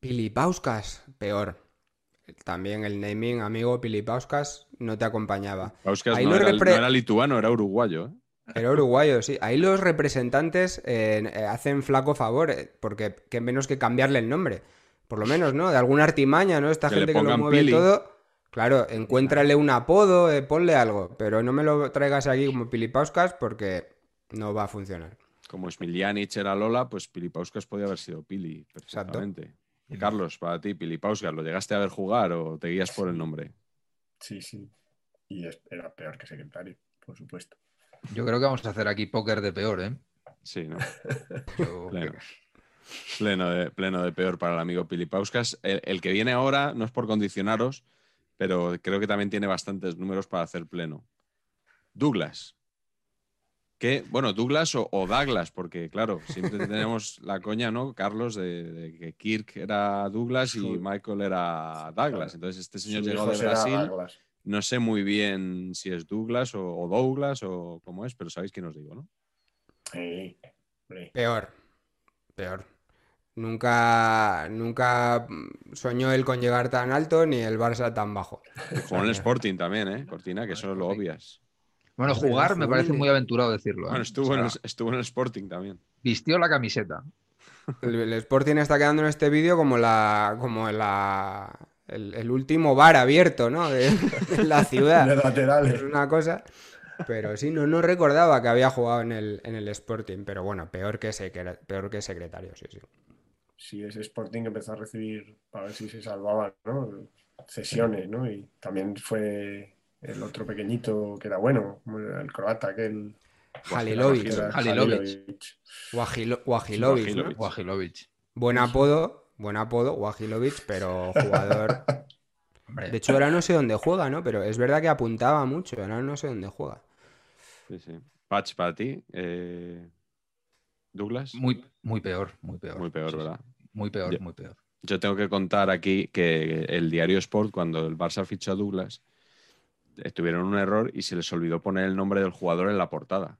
Pilipauskas, peor. También el naming, amigo Pilipauskas, no te acompañaba. Pauskas no, era, lituano, era uruguayo. ¿eh? Era uruguayo, sí. Ahí los representantes eh, eh, hacen flaco favor, eh, porque qué menos que cambiarle el nombre. Por lo menos, ¿no? De alguna artimaña, ¿no? Esta gente que lo mueve todo. Claro, encuéntrale un apodo, ponle algo. Pero no me lo traigas aquí como Pilipauskas porque no va a funcionar. Como Smilianic era Lola, pues Pilipauskas podía haber sido Pili, perfectamente. Carlos, para ti, Pilipauskas, ¿lo llegaste a ver jugar o te guías por el nombre? Sí, sí. Y era peor que secretario, por supuesto. Yo creo que vamos a hacer aquí póker de peor, ¿eh? Sí, ¿no? pleno. de, pleno de peor para el amigo Pilipauskas. El, el, que viene ahora no es por condicionaros, pero creo que también tiene bastantes números para hacer pleno. Douglas. Que, bueno, Douglas o, o Douglas, porque claro, siempre tenemos la coña, ¿no, Carlos? De, de que Kirk era Douglas y. Michael era Douglas. Entonces, este señor llegó de Brasil. No sé muy bien si es Douglas o, o Douglas o cómo es, pero sabéis quién os digo, ¿no? Sí. Peor, peor. Nunca, nunca soñó él con llegar tan alto ni el Barça tan bajo. Jugó en el Sporting también, ¿eh? Cortina, que eso lo obvias. Bueno, jugar me parece muy aventurado decirlo. ¿eh? Bueno, estuvo, O en sea, el, estuvo en el Sporting también. Vistió la camiseta. El, el Sporting está quedando en este vídeo como la, como la, el, el último bar abierto, ¿no? De, de la De ciudad. Es laterales. una cosa. Pero sí, no, no recordaba que había jugado en el, en el Sporting. Pero bueno, peor que, secre- peor que secretario, sí, sí. Sí, ese Sporting empezó a recibir, para ver si se salvaban, ¿no? Cesiones, ¿no? Y también fue el otro pequeñito que era bueno, el croata, aquel. Halilovic. Halilovic. Guajilovic. Buen apodo, buen apodo, Guajilovic, pero jugador. De hecho, ahora no sé dónde juega, ¿no? Pero es verdad que apuntaba mucho, ahora no sé dónde juega. Sí, sí. Patch para ti. eh, Douglas. muy, muy peor, muy peor. Muy peor, Sí, sí. ¿verdad? Muy peor, muy peor. Yo tengo que contar aquí que el diario Sport, cuando el Barça fichó a Douglas, tuvieron un error y se les olvidó poner el nombre del jugador en la portada.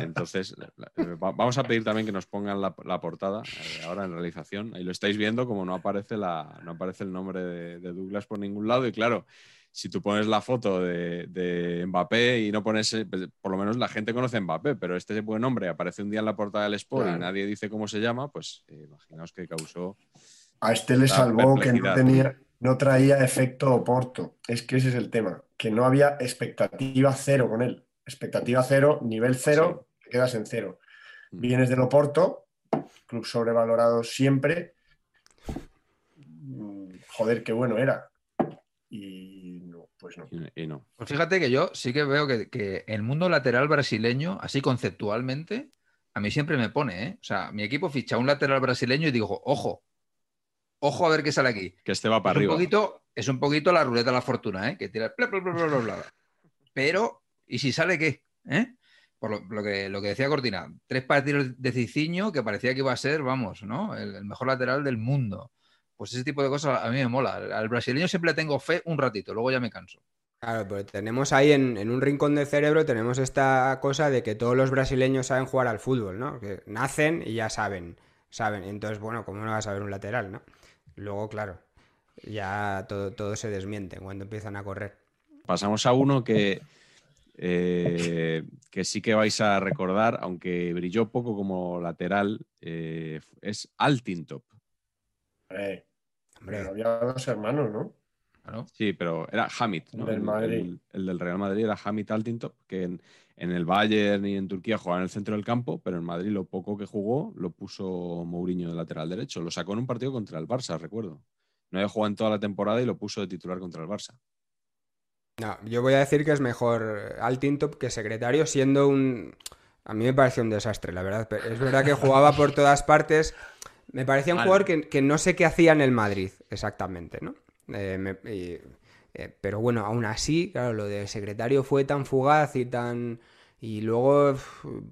Entonces, va- vamos a pedir también que nos pongan la, la portada eh, ahora en realización. Ahí lo estáis viendo, como no aparece, la, no aparece el nombre de, de Douglas por ningún lado. Y claro, si tú pones la foto de, de Mbappé y no pones, eh, pues, por lo menos la gente conoce Mbappé, pero este buen nombre aparece un día en la portada del Sport y nadie dice cómo se llama, pues eh, imaginaos que causó A este le salvó que no tenía, no traía efecto Oporto. Es que ese es el tema, que no había expectativa cero con él. Expectativa cero, nivel cero, te quedas en cero. Mm. Vienes del Oporto, club sobrevalorado siempre. Mm, Joder, qué bueno era. Y no, pues no. y, y no. Pues fíjate que yo sí que veo que, que el mundo lateral brasileño, así conceptualmente, a mí siempre me pone, ¿eh? O sea, mi equipo ficha un lateral brasileño y digo, ojo, ojo a ver qué sale aquí. Que este va para es arriba. Un poquito, es un poquito la ruleta de la fortuna, ¿eh? Que tira bla, bla, bla, bla, bla, bla. Pero, ¿y si sale qué? ¿Eh? Por lo, lo que, lo que decía Cortina, tres partidos de Cicinho que parecía que iba a ser, vamos, ¿no? El, el mejor lateral del mundo. Pues ese tipo de cosas a mí me mola. Al, brasileño siempre le tengo fe un ratito, luego ya me canso. Claro, pues tenemos ahí en, en un rincón del cerebro, tenemos esta cosa de que todos los brasileños saben jugar al fútbol, ¿no? Que nacen y ya saben, saben. Entonces, bueno, ¿cómo no vas a saber un lateral, no? Luego, claro, ya todo, todo se desmiente cuando empiezan a correr. Pasamos a uno que, eh, que sí que vais a recordar, aunque brilló poco como lateral, eh, es Altintop. Eh, Hombre, pero había dos hermanos, ¿no? Claro. Sí, pero era Hamid. ¿no? Del El, Madrid. el- el del Real Madrid era Hamid Altintop, que en, en el Bayern y en Turquía jugaba en el centro del campo, pero en Madrid lo poco que jugó lo puso Mourinho de lateral derecho. Lo sacó en un partido contra el Barça, recuerdo. No había jugado en toda la temporada y lo puso de titular contra el Barça. No, yo voy a decir que es mejor Altintop que secretario, siendo un... A mí me pareció un desastre, la verdad. Pero es verdad que jugaba por todas partes. Me parecía un jugador que, que no sé qué hacía en el Madrid, exactamente, ¿no? Eh, me- y- eh, pero bueno, aún así, claro, lo de secretario fue tan fugaz y tan... Y luego,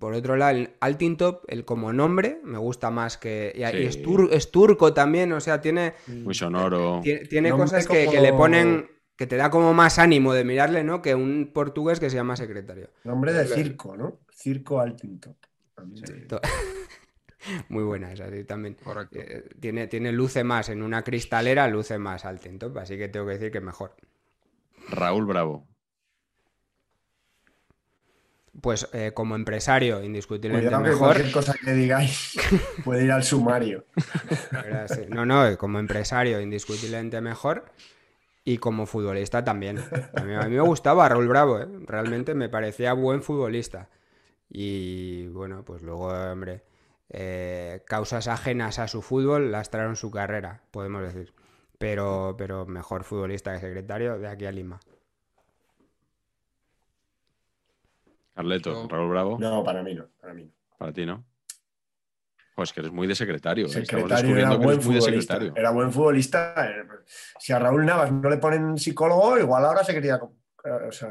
por otro lado, el Altintop, el como nombre, me gusta más que... Y, y es, tur- es turco también, o sea, tiene... Muy sonoro. Tiene, cosas que, como- que le ponen, que te da como más ánimo de mirarle, ¿no? Que un portugués que se llama secretario. Nombre de circo, ¿no? Circo Altintop. To- Muy buena esa, sí, también. Correcto. Eh, tiene, tiene luce más, en una cristalera luce más al top, así que tengo que decir que mejor. Raúl Bravo. Pues eh, como empresario, indiscutiblemente mejor. cualquier cosa que digáis puede ir al sumario. No, no, como empresario, indiscutiblemente mejor. Y como futbolista también. A mí, a mí me gustaba Raúl Bravo, ¿eh? realmente me parecía buen futbolista. Y bueno, pues luego, hombre, eh, causas ajenas a su fútbol lastraron su carrera, podemos decir. Pero, pero mejor futbolista que secretario de aquí a Lima. Carleto, Raúl Bravo. No, para mí no, para mí no. Para ti, ¿no? Pues que eres muy de secretario. ¿eh? Secretario era buen muy de futbolista. secretario. Era buen futbolista. eh, Si a Raúl Navas no le ponen psicólogo, igual ahora se quería o sea,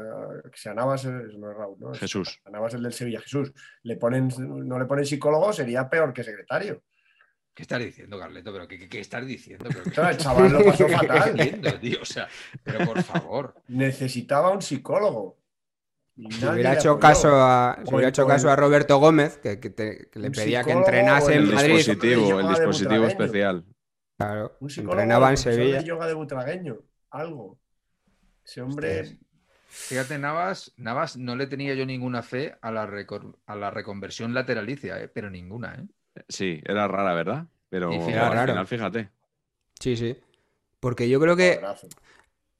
que sea Navas, no es Raúl, ¿no? Es- Jesús. a Navas el del Sevilla, Jesús, le ponen, no le ponen psicólogo, sería peor que secretario. ¿Qué estás diciendo, Carleto? ¿Pero qué, qué- qué estás diciendo? ¿Pero qué- Claro, el chaval lo pasó ¿Qué estás fatal. diciendo, tío? O sea, pero por favor. Necesitaba un psicólogo. Si hubiera hecho caso a, si hubiera hecho caso a Roberto Gómez, que, que te- que le pedía que entrenase en Madrid. dispositivo, el dispositivo especial. Claro, Un entrenaba en Sevilla. de yoga de Butragueño, algo. Ese hombre. Fíjate, Navas, Navas no le tenía yo ninguna fe a la, recor- a la reconversión lateralicia, ¿eh? pero ninguna. ¿eh? Sí, era rara, ¿verdad? Pero al raro. final, fíjate. Sí, sí. Porque yo creo que, abrazo.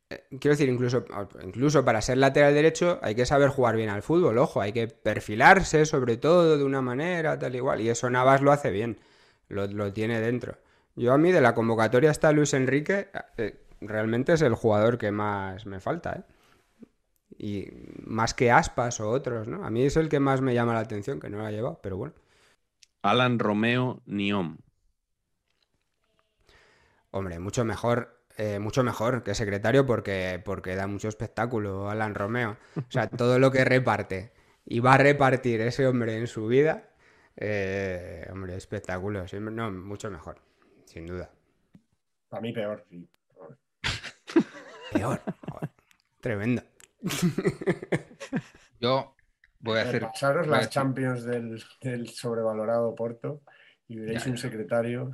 Quiero decir, incluso, incluso para ser lateral derecho hay que saber jugar bien al fútbol, ojo, hay que perfilarse sobre todo de una manera, tal igual. Y eso Navas lo hace bien, lo, lo tiene dentro. Yo a mí de la convocatoria está Luis Enrique, eh, realmente es el jugador que más me falta, ¿eh? Y más que Aspas o otros, ¿no? A mí es el que más me llama la atención, que no lo ha llevado, pero bueno. Alan Romeo Niom. Hombre, mucho mejor, eh, mucho mejor que secretario porque, porque da mucho espectáculo, Alan Romeo. O sea, todo lo que reparte y va a repartir ese hombre en su vida, eh, hombre, espectáculo. siempre- no, mucho mejor, sin duda. Para mí peor, sí. Peor. joder, Tremendo. Yo voy a hacer. Pasaros las Champions del, del sobrevalorado Porto y veréis Ya, un secretario.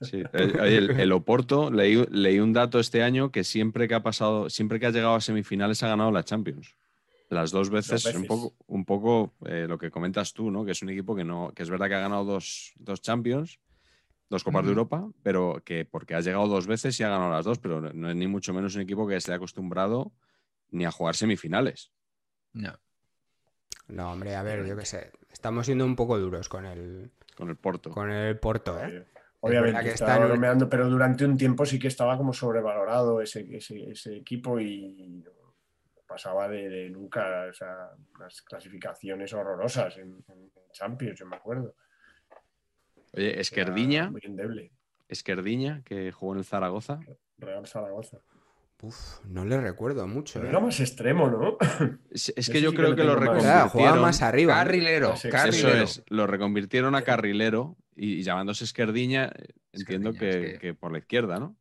Sí. El, el- el Oporto, leí, leí un dato este año que siempre que ha pasado, siempre que ha llegado a semifinales ha ganado la Champions. Las dos veces, veces. un poco, un poco eh, lo que comentas tú, ¿no? Que es un equipo que no, que es verdad que ha ganado dos, dos Champions, dos Copas de. Europa, pero que porque ha llegado dos veces y ha ganado las dos, pero no- es ni mucho menos un equipo que esté acostumbrado ni a jugar semifinales. No. No, hombre, a ver, yo qué sé. Estamos siendo un poco duros con el, Con el Porto. con el Porto, ¿eh? Eh, Obviamente, que estaba está bromeando, pero durante un tiempo sí que estaba como sobrevalorado ese, ese, ese equipo y pasaba de, de nunca, o sea, unas clasificaciones horrorosas en, en Champions, yo me acuerdo. Oye, Era Esquerdiña, Muy endeble. Esquerdiña, que jugó en el Zaragoza. Real Zaragoza. Uf, no le recuerdo mucho, Pero ¿eh? era más extremo, ¿no? Es, que yo creo que lo más- Claro, jugaba reconvirtieron. más arriba. ¿no? Carrilero, Eso Eso carrilero. es, lo reconvirtieron a carrilero y, y llamándose Esquerdiña, eh, entiendo Esquerdiña, que, es que- que por la izquierda, ¿no?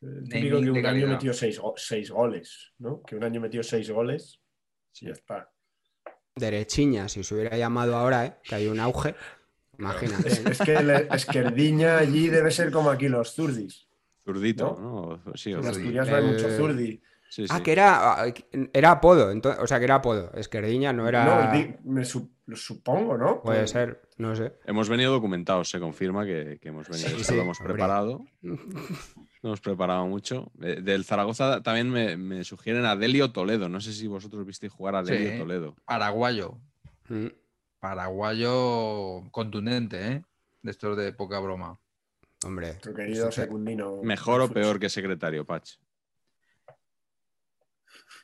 Típico que de un año calidad. metió seis, seis goles, ¿no? Que un año metió seis goles y ya está. Derechiña, si se hubiera llamado ahora, ¿eh? Que hay un auge. Imagínate. Es, ¿no? es que Esquerdiña allí debe ser como aquí los zurdis. Zurdito, ¿no? Sí, o En. Asturias no hay El- mucho zurdi. sí, Ah, sí. que era, ah, era apodo, entonces, o sea, que era apodo. Esquerdiña no era. No, di- me su- lo supongo, ¿no? Puede Pues- ser, no sé. Hemos venido documentados, se confirma que, que hemos venido. Sí, esto sí, lo hemos hombre. preparado. Lo hemos preparado mucho. Eh, Del Zaragoza también me, me sugieren a Delio Toledo. No sé si vosotros visteis jugar a Delio Sí. Toledo. Paraguayo. Mm, Paraguayo contundente, ¿eh? De estos de poca broma. Hombre. Nuestro querido secundino. ¿Mejor o peor que secretario, Patch?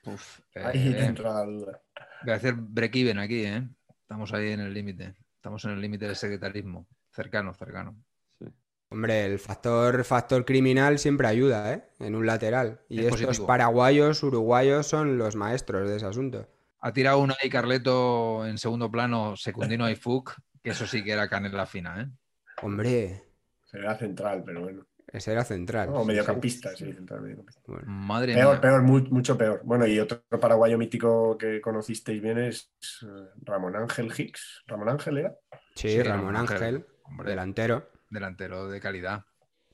Uf, Ahí eh, entra la duda. voy a hacer break-even aquí, ¿eh? Estamos ahí en el límite. Estamos en el límite del secretarismo. Cercano, cercano. Hombre, el factor, factor criminal siempre ayuda, ¿eh? En un lateral. Y Es estos positivo. paraguayos, uruguayos son los maestros de ese asunto. Ha tirado una ahí Carleto en segundo plano, secundino y Fuc, que eso sí que era canela fina, ¿eh? Hombre, Será central, pero bueno. Ese era central. O sí. mediocampista, sí, central, mediocampista. Bueno, Madre Peor, mía. peor, mu- mucho peor. Bueno, y otro paraguayo mítico que conocisteis bien es eh, Ramón Ángel Hicks. ¿Ramón Ángel era? sí, Sí, Ramón Ángel, Ángel, hombre. delantero. Delantero de calidad.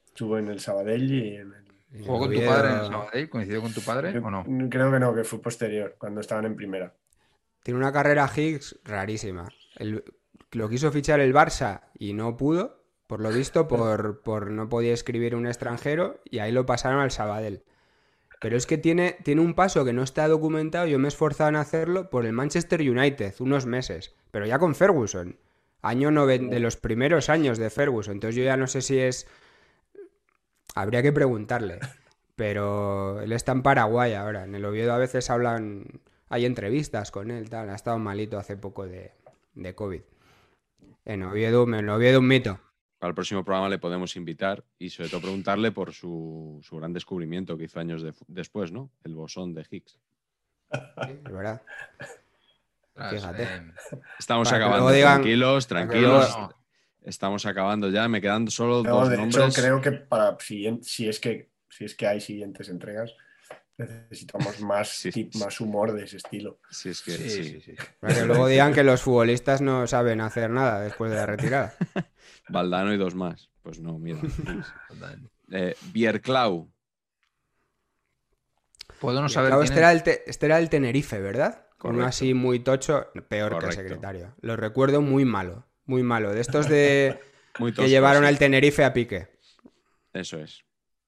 Estuvo en el Sabadell y en el... ¿Jugó con tu padre en el Sabadell? ¿Coincidió con tu padre Creo- o no? Creo que no, que fue posterior, cuando estaban en primera. Tiene una carrera Higgs rarísima. El- lo quiso fichar el Barça y no pudo, por lo visto, por, por no podía escribir un extranjero y ahí lo pasaron al Sabadell. Pero es que tiene, tiene un paso que no está documentado, yo me he esforzado en hacerlo por el Manchester United, unos meses, pero ya con Ferguson. Año noven- de los primeros años de Ferguson. Entonces yo ya no sé si es... Habría que preguntarle. Pero él está en Paraguay ahora. En el Oviedo a veces hablan... Hay entrevistas con él, tal. Ha estado malito hace poco de, de COVID. En Oviedo, en Oviedo un mito. Para el próximo programa le podemos invitar y sobre todo preguntarle por su, su gran descubrimiento que hizo años de- después, ¿no? El bosón de Higgs. Sí, es verdad. Fíjate. Estamos Para acabando, digan- tranquilos, tranquilos. Estamos acabando ya, me quedan solo No, dos de hecho, creo que para siguien- si es que si es que hay siguientes entregas, necesitamos más, Sí, tip- sí. más humor de ese estilo. Sí, es que sí, sí. sí, sí. Para que luego digan que los futbolistas no saben hacer nada después de la retirada. Valdano y dos más. Pues no, mira. Eh, Bierklau. Puedo no saber quién este, es. era el te- este era el Tenerife, ¿verdad? Con uno así muy tocho, peor Correcto. que secretario. Lo recuerdo muy malo, muy malo. De estos de Muy que llevaron sí. al Tenerife a pique. Eso es.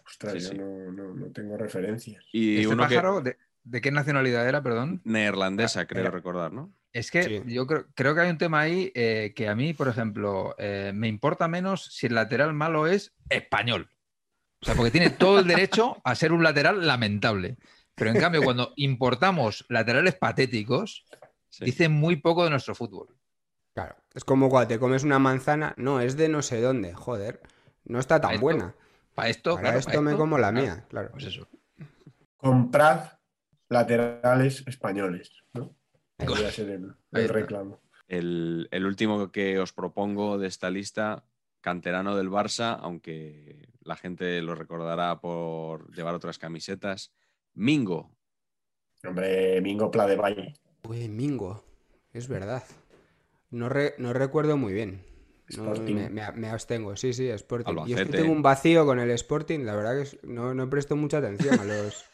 Ostras, Sí, yo sí. No, no- no tengo referencias. Y ¿Este uno pájaro de, de qué nacionalidad era, perdón? Neerlandesa, creo era- recordar, ¿no? Es que Sí. yo creo, creo que hay un tema ahí eh, que a mí, por ejemplo, eh, me importa menos si el lateral malo es español. O sea, porque tiene todo el derecho a ser un lateral lamentable. Pero en cambio, cuando importamos laterales patéticos, Sí. dicen muy poco de nuestro fútbol. Claro. Es como cuando te comes una manzana, no, es de no sé dónde, joder. No está tan esto, buena. Para esto, Para claro, esto para me esto, como la claro, mía, claro. Pues eso. Comprad laterales españoles, ¿no? Podría ser el, reclamo. El, el último que os propongo de esta lista, canterano del Barça, aunque la gente lo recordará por llevar otras camisetas. Mingo. Hombre, Mingo Pla de Valle. Uy, Mingo, es verdad. No, re- no recuerdo muy bien. Sporting. me, me- me abstengo, sí, sí, Sporting. Yo es que Albacete. tengo un vacío con el Sporting, la verdad que no, no presto mucha atención a los...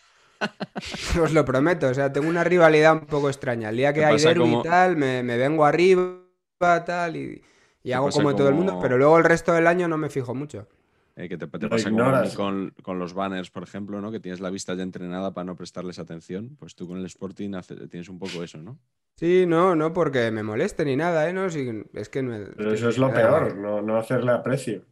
Os lo prometo, o sea, tengo una rivalidad un poco extraña. El día que hay como- y tal, me, me vengo arriba tal y, y hago pasa como todo el mundo, como- pero luego el resto del año no me fijo mucho. Eh, que te, te pasa como con, con los banners, por ejemplo, ¿no? que tienes la vista ya entrenada para no prestarles atención. Pues tú con el Sporting hace- tienes un poco eso, ¿no? Sí, no, no porque me moleste ni nada, ¿eh? No, es que me- Pero que eso me es lo peor, no, no hacerle aprecio.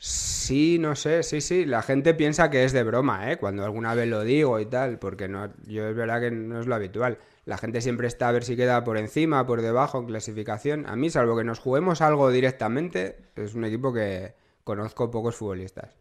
Sí, no sé, sí, sí. La gente piensa que es de broma, ¿eh? Cuando alguna vez lo digo y tal, porque no, yo es verdad que no es lo habitual. La gente siempre está a ver si queda por encima, por debajo en clasificación. A mí, salvo que nos juguemos algo directamente, es un equipo que conozco pocos futbolistas.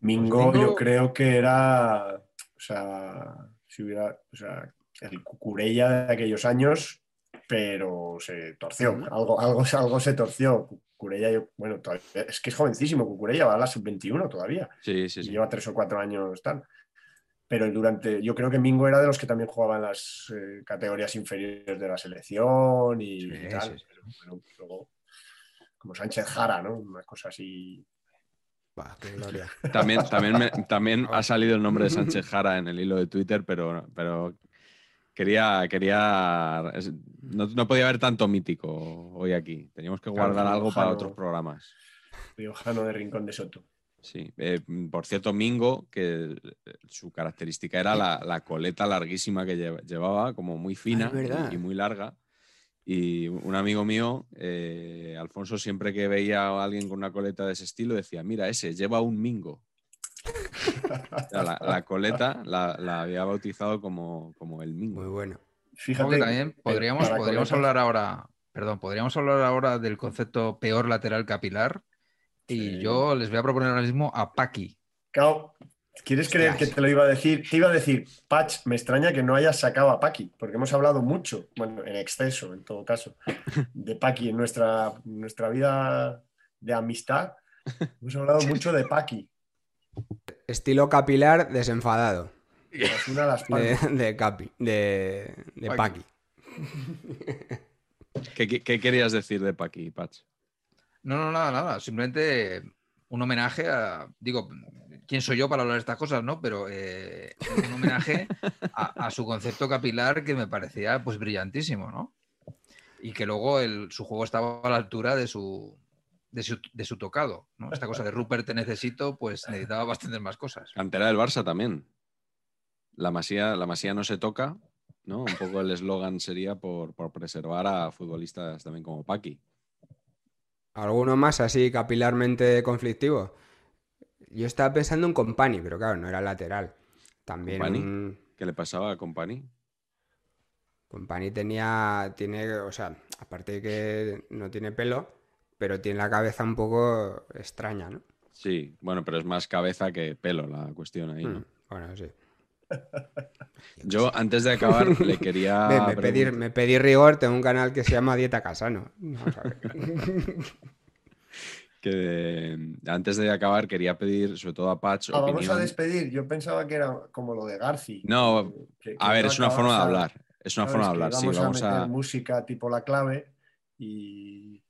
Mingo, Mingo- yo creo que era, o sea, si hubiera, o sea, el Cucurella de aquellos años, pero se torció, algo, algo, algo se torció. Cucurella, yo- bueno, todavía- es que es jovencísimo, Cucurella va a la sub-21 todavía, Sí, sí, sí. lleva tres o cuatro años tal. Pero durante, yo creo que Mingo era de los que también jugaban las eh, categorías inferiores de la selección y, Sí, tal. sí, sí. Pero, pero luego, como Sánchez Jara, ¿no? Una cosa así. Buah, qué gloria. También, también, me- también ha salido el nombre de Sánchez Jara en el hilo de Twitter, pero, pero quería, quería no, no podía haber tanto mítico hoy aquí. Teníamos que Claro, guardar algo para otros programas. Riojano de Rincón de Soto. Sí. Eh, por cierto, Mingo, que eh, su característica era la, la coleta larguísima que lle- llevaba, como muy fina y, y muy larga. Y un amigo mío, eh, Alfonso, siempre que veía a alguien con una coleta de ese estilo, decía, mira, ese lleva un Mingo. La, la coleta la, la había bautizado como, como el Mingo. Muy bueno. Fíjate. Que también podríamos, podríamos coletas- hablar ahora, perdón, podríamos hablar ahora del concepto peor lateral capilar. Y Sí. yo les voy a proponer ahora mismo a Paqui. Cao, ¿quieres creer que te lo iba a decir? Te iba a decir, Patch, me extraña que no hayas sacado a Paqui, porque hemos hablado mucho, bueno, en exceso en todo caso, de Paqui en nuestra, nuestra vida de amistad. Hemos hablado mucho de Paqui. Estilo capilar desenfadado. Osasuna Las De, de Capi, de, de. ¿Qué, qué- qué querías decir de Paqui, Patch? No, no, nada, nada. Simplemente un homenaje a. Digo, ¿quién soy yo para hablar de estas cosas, no? Pero eh, un homenaje a, a su concepto capilar que me parecía pues brillantísimo, ¿no? Y que luego el- su juego estaba a la altura de su, de su, de su tocado, ¿no? Esta cosa de Rupert te necesito, pues necesitaba bastantes más cosas. Cantera del Barça también. La masía, la masía no se toca, ¿no? Un poco el eslogan sería por, por preservar a futbolistas también como Paqui. ¿Alguno más así capilarmente conflictivo? Yo estaba pensando en Company, pero claro, no era lateral. También ¿Company? un- ¿Qué le pasaba a Company? Company tenía, tiene, o sea, aparte de que no tiene pelo, pero tiene la cabeza un poco extraña, ¿no? Sí, bueno, pero es más cabeza que pelo la cuestión ahí, ¿no? Mm, Bueno, sí. Yo antes de acabar le quería. Me, me pedí, preguntar- me pedí rigor, tengo un canal que se llama Dieta Casano. Ver. que mm, antes de acabar quería pedir, sobre todo a Patch, Ah, vamos a despedir. Yo pensaba que era como lo de Garci. No, que- que A ver, es una forma de hablar. Es una forma de hablar, sí. Vamos, a meter a. música tipo la clave y.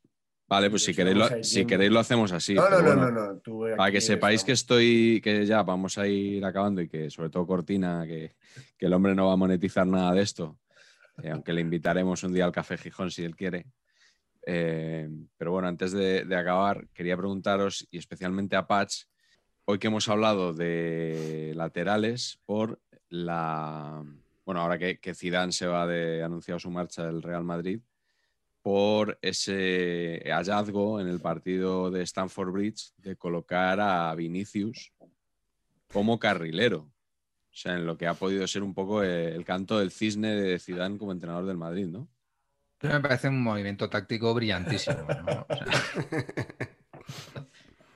Vale, y pues si queréis, lo, si queréis lo hacemos así. no, no, no, no, no, Para que sepáis que estoy, que ya vamos a ir acabando y que sobre todo Cortina, que, que el hombre no va a monetizar nada de esto, eh, aunque le invitaremos un día al Café Gijón si él quiere. Eh, pero bueno, antes de, acabar, quería preguntaros, y especialmente a Patch, hoy que hemos hablado de laterales por la... Bueno, ahora que, que Zidane se va de anunciado su marcha del Real Madrid, por ese hallazgo en el partido de Stamford Bridge de colocar a Vinicius como carrilero. O sea, en lo que ha podido ser un poco eh, el canto del cisne de Zidane como entrenador del Madrid, ¿no? Me parece un movimiento táctico brillantísimo. ¿no? O sea,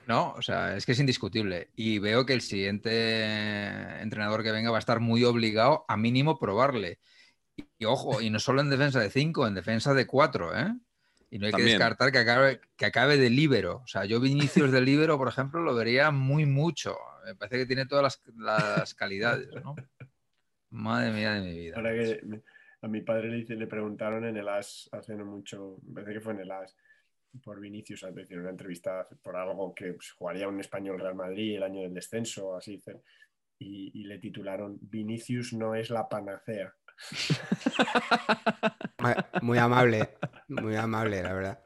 no, o sea, es que es indiscutible. Y veo que el siguiente entrenador que venga va a estar muy obligado a mínimo probarle. Y, y ojo, y no solo en defensa de 5, en defensa de 4, ¿eh? Y no hay También. que descartar que acabe, que acabe de líbero. O sea, yo Vinicius de líbero, por ejemplo, lo vería muy mucho. Me parece que tiene todas las, las calidades, ¿no? Madre mía de mi vida. Ahora que a mi padre le, preguntaron en el AS hace no mucho, me parece que fue en el AS, por Vinicius, le hicieron una entrevista por algo que pues, jugaría un español Real Madrid el año del descenso, así, dice, y, y le titularon Vinicius no es la panacea. Muy amable, muy amable, la verdad.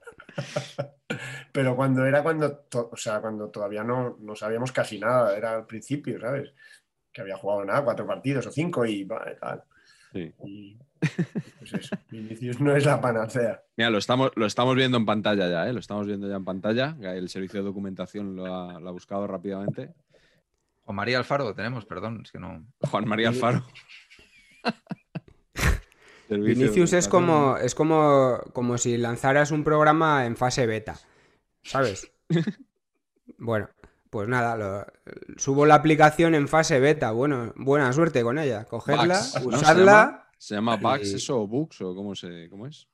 Pero cuando era cuando, o sea, cuando todavía no, no sabíamos casi nada, era al principio, ¿sabes? Que había jugado nada, cuatro partidos o cinco y tal. Sí. Y pues eso, Vinicius no es la panacea. Mira, lo estamos, lo estamos viendo en pantalla ya, ¿eh? Lo estamos viendo ya en pantalla. El servicio de documentación lo ha, lo ha buscado rápidamente. O María Alfaro tenemos, perdón, es que no. Juan María Alfaro. Vinicius es como, es como, como si lanzaras un programa en fase beta, ¿sabes? Bueno, pues nada, lo- subo la aplicación en fase beta. Bueno, buena suerte con ella. Cogerla, Bugs, ¿no? ¿Se llama? ¿Se llama Bugs y- eso o Bugs o cómo, se, cómo es?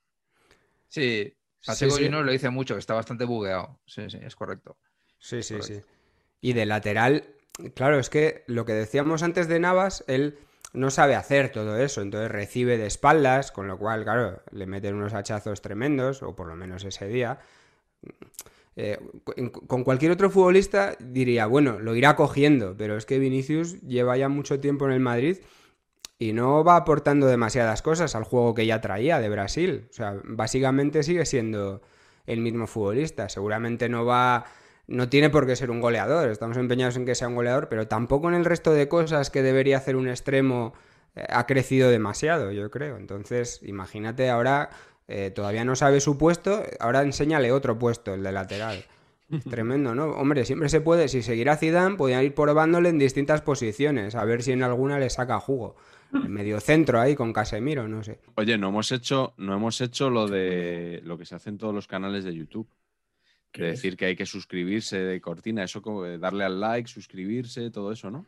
Sí, Pacheco sí. Junior lo dice mucho, que está bastante bugueado. Sí, sí, es correcto. Sí, sí, sí. Correcto. Y de lateral, claro, es que lo que decíamos antes de Navas, él no sabe hacer todo eso, entonces recibe de espaldas, con lo cual, claro, le meten unos hachazos tremendos, o por lo menos ese día. Eh, con cualquier otro futbolista diría, bueno, lo irá cogiendo, pero es que Vinicius lleva ya mucho tiempo en el Madrid y no va aportando demasiadas cosas al juego que ya traía de Brasil. O sea, básicamente sigue siendo el mismo futbolista. Seguramente no va. No tiene por qué ser un goleador. Estamos empeñados en que sea un goleador, pero tampoco en el resto de cosas que debería hacer un extremo eh, ha crecido demasiado, yo creo. Entonces, imagínate ahora. eh, todavía no sabe su puesto, ahora enséñale otro puesto, el de lateral. Tremendo, ¿no? Hombre, siempre se puede. Si seguirá Zidane, podrían ir probándole en distintas posiciones, a ver si en alguna le saca jugo. Medio centro ahí con Casemiro, no sé. Oye, no hemos hecho, no hemos hecho lo de lo que se hace en todos los canales de YouTube. ¿Qué De es? decir que hay que suscribirse de cortina, eso como darle al like, suscribirse, todo eso, ¿no?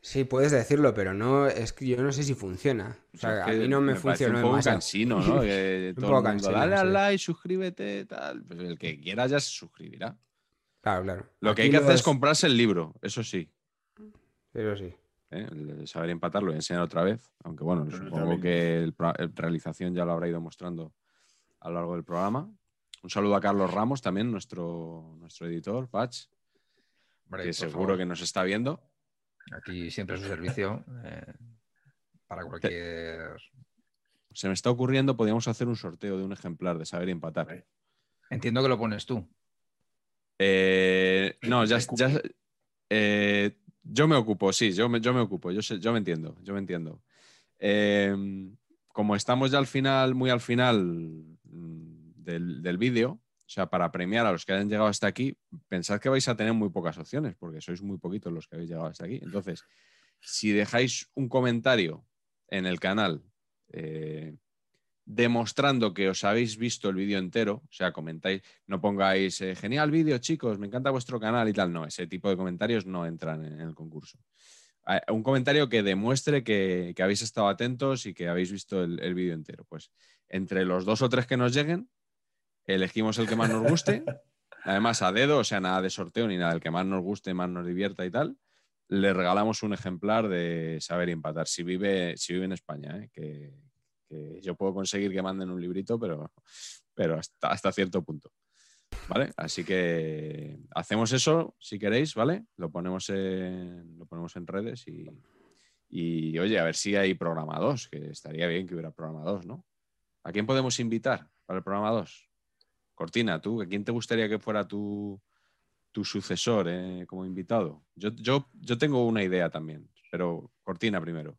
Sí, puedes decirlo, pero no es que yo no sé si funciona. O sea, Es a mí no me, parece funcionó un poco cansino, ¿no? Que Un poco cansino, dale al sí. like, suscríbete, tal. Pues el que quiera ya se suscribirá. Claro, claro. Lo que hay que hacer es comprarse el libro, eso sí. Eso sí. ¿Eh? El saber empatar lo voy a enseñar otra vez, aunque bueno, Pero supongo que el, el realización ya lo habrá ido mostrando a lo largo del programa. Un saludo a Carlos Ramos también, nuestro, nuestro editor, Patch, Hombre, que seguro favor, que nos está viendo. Aquí siempre su servicio eh, para cualquier. Se me está ocurriendo, podríamos hacer un sorteo de un ejemplar de saber y empatar. Entiendo que lo pones tú. Eh, no, ya, ya- eh, yo me ocupo, sí, yo me, yo me ocupo, yo, sé- yo me entiendo, yo me entiendo. Eh, como estamos ya al final, muy al final mm, del, del vídeo, o sea, para premiar a los que hayan llegado hasta aquí, pensad que vais a tener muy pocas opciones, porque sois muy poquitos los que habéis llegado hasta aquí. Entonces, si dejáis un comentario en el canal eh, demostrando que os habéis visto el vídeo entero, o sea, comentáis, no pongáis eh, genial vídeo, chicos, me encanta vuestro canal y tal, no, ese tipo de comentarios no entran en, en el concurso. un comentario que demuestre que, habéis estado atentos y que habéis visto el, el vídeo entero. Pues entre los dos o tres que nos lleguen, elegimos el que más nos guste. Además, a dedo, o sea, nada de sorteo ni nada, el que más nos guste, más nos divierta y tal. Le regalamos un ejemplar de Saber y Empatar, si vive, si vive en España, ¿eh? que, yo puedo conseguir que manden un librito, pero, pero hasta, hasta cierto punto. ¿Vale? Así que hacemos eso si queréis, ¿vale? Lo ponemos en, lo ponemos en redes y, y, oye, a ver si hay programa 2, que estaría bien que hubiera programa 2, ¿no? ¿A quién podemos invitar para el programa 2? Cortina, ¿tú? ¿A quién te gustaría que fuera tu, tu sucesor eh, como invitado? Yo, yo, yo tengo una idea también, pero Cortina primero.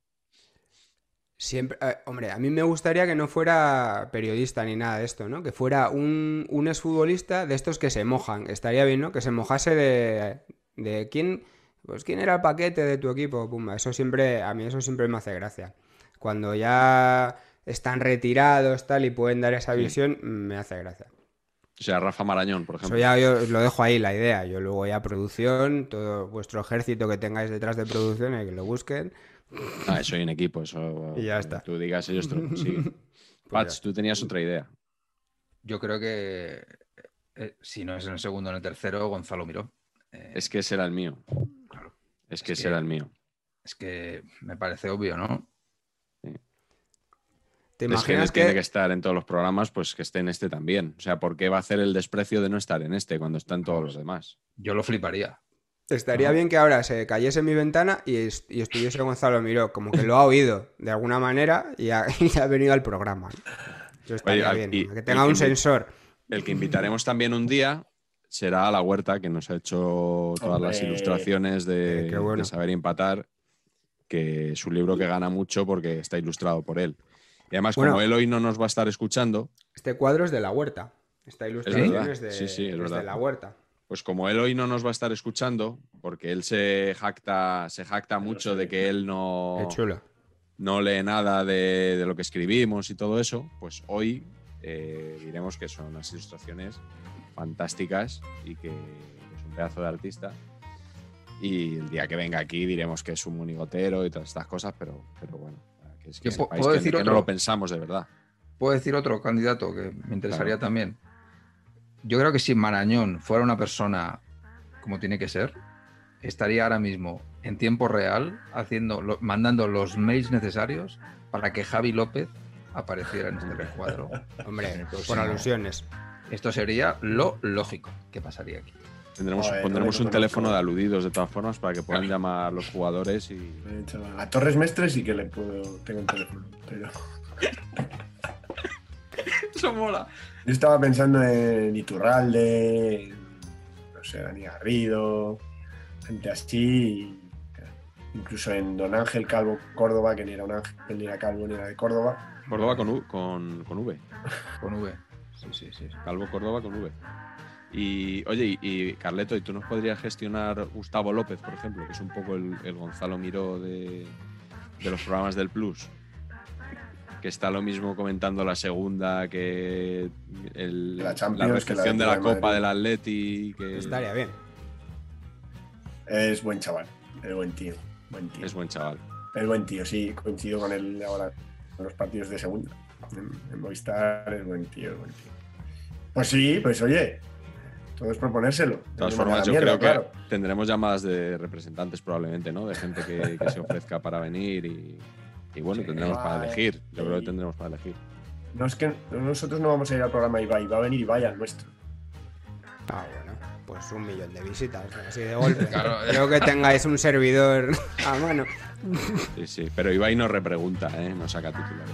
Siempre, eh, hombre, a mí me gustaría que no fuera periodista ni nada de esto, ¿no? Que fuera un, un exfutbolista de estos que se mojan. Estaría bien, ¿no? Que se mojase de, de quién, pues quién era el paquete de tu equipo, pumba. Eso siempre, a mí eso siempre me hace gracia. Cuando ya están retirados, tal, y pueden dar esa visión, me hace gracia. O sea, Rafa Marañón, por ejemplo. Eso ya yo lo dejo ahí la idea. Yo luego ya producción, todo vuestro ejército que tengáis detrás de producción, y que lo busquen. Ah, eso hay en equipo, eso. Y ya está. Tú digas, ellos te lo consiguen. Pues tú tenías otra idea. Yo creo que eh, si no es en el segundo, en el tercero, Gonzalo Miró. Eh, es que ese era el mío. Claro. Es que ese era el mío. Es que me parece obvio, ¿no? ¿Te imaginas que, tiene que estar en todos los programas, pues que esté en este también. O sea, ¿por qué va a hacer el desprecio de no estar en este cuando está en todos los demás? Yo lo fliparía. Estaría bien que ahora se cayese mi ventana y, estuviese Gonzalo Miró, como que lo ha oído de alguna manera y ha, venido al programa. Eso estaría bien, que tenga un sensor. El que invitaremos también un día será a la huerta, que nos ha hecho todas las ilustraciones de, eh, de Saber Empatar, que es un libro que gana mucho porque está ilustrado por él. Y además, como él hoy no nos va a estar escuchando. Este cuadro es de la huerta. Esta ilustración es, de, sí, sí, es de la huerta. Pues como él hoy no nos va a estar escuchando, porque él se jacta, se jacta mucho de que él no, no lee nada de, lo que escribimos y todo eso, pues hoy eh, diremos que son unas ilustraciones fantásticas y que es un pedazo de artista. Y el día que venga aquí diremos que es un monigotero y todas estas cosas, pero, pero bueno, puedo decir otro, no lo pensamos de verdad. Puedo decir otro candidato que me interesaría también. Yo creo que si Marañón fuera una persona como tiene que ser, estaría ahora mismo en tiempo real haciendo, mandando los mails necesarios para que Javi López apareciera en este recuadro. Hombre, por alusiones. Esto sería lo lógico que pasaría aquí. Tendremos, pondremos un teléfono de aludidos de todas formas para que puedan llamar a los jugadores y. A Torres Mestres sí que le puedo. Tengo un teléfono, pero. Eso mola. Yo estaba pensando en Iturralde, no sé, Dani Garrido, gente así. Incluso en Don Ángel Calvo Córdoba, que ni era un ángel, ni era calvo, ni era de Córdoba. Córdoba con, U, con, con V. Con V. Sí, sí, sí. Calvo Córdoba con V. Y oye, y, Carleto, ¿y tú nos podrías gestionar Gustavo López, por ejemplo, que es un poco el, Gonzalo Miró de, los programas del Plus? Que está lo mismo comentando la segunda que la, recepción de la Copa del Atleti. Que... Estaría bien. Es buen chaval, es buen tío, buen tío. Es buen chaval. Es buen tío, sí, coincido con él ahora en los partidos de segunda. En, Movistar es buen tío, es buen tío. Pues sí, pues oye, todo es proponérselo. De todas formas, yo creo que tendremos llamadas de representantes probablemente, ¿no? De gente que, se ofrezca para venir y, bueno, tendremos para elegir. Yo creo que tendremos para elegir. No es que nosotros no vamos a ir al programa Ibai, va a venir Ibai al nuestro. Ah, bueno, pues un millón de visitas, así de golpe. claro, creo que tengáis un servidor a mano. Sí, sí, pero Ibai no repregunta, ¿eh? No saca titulares.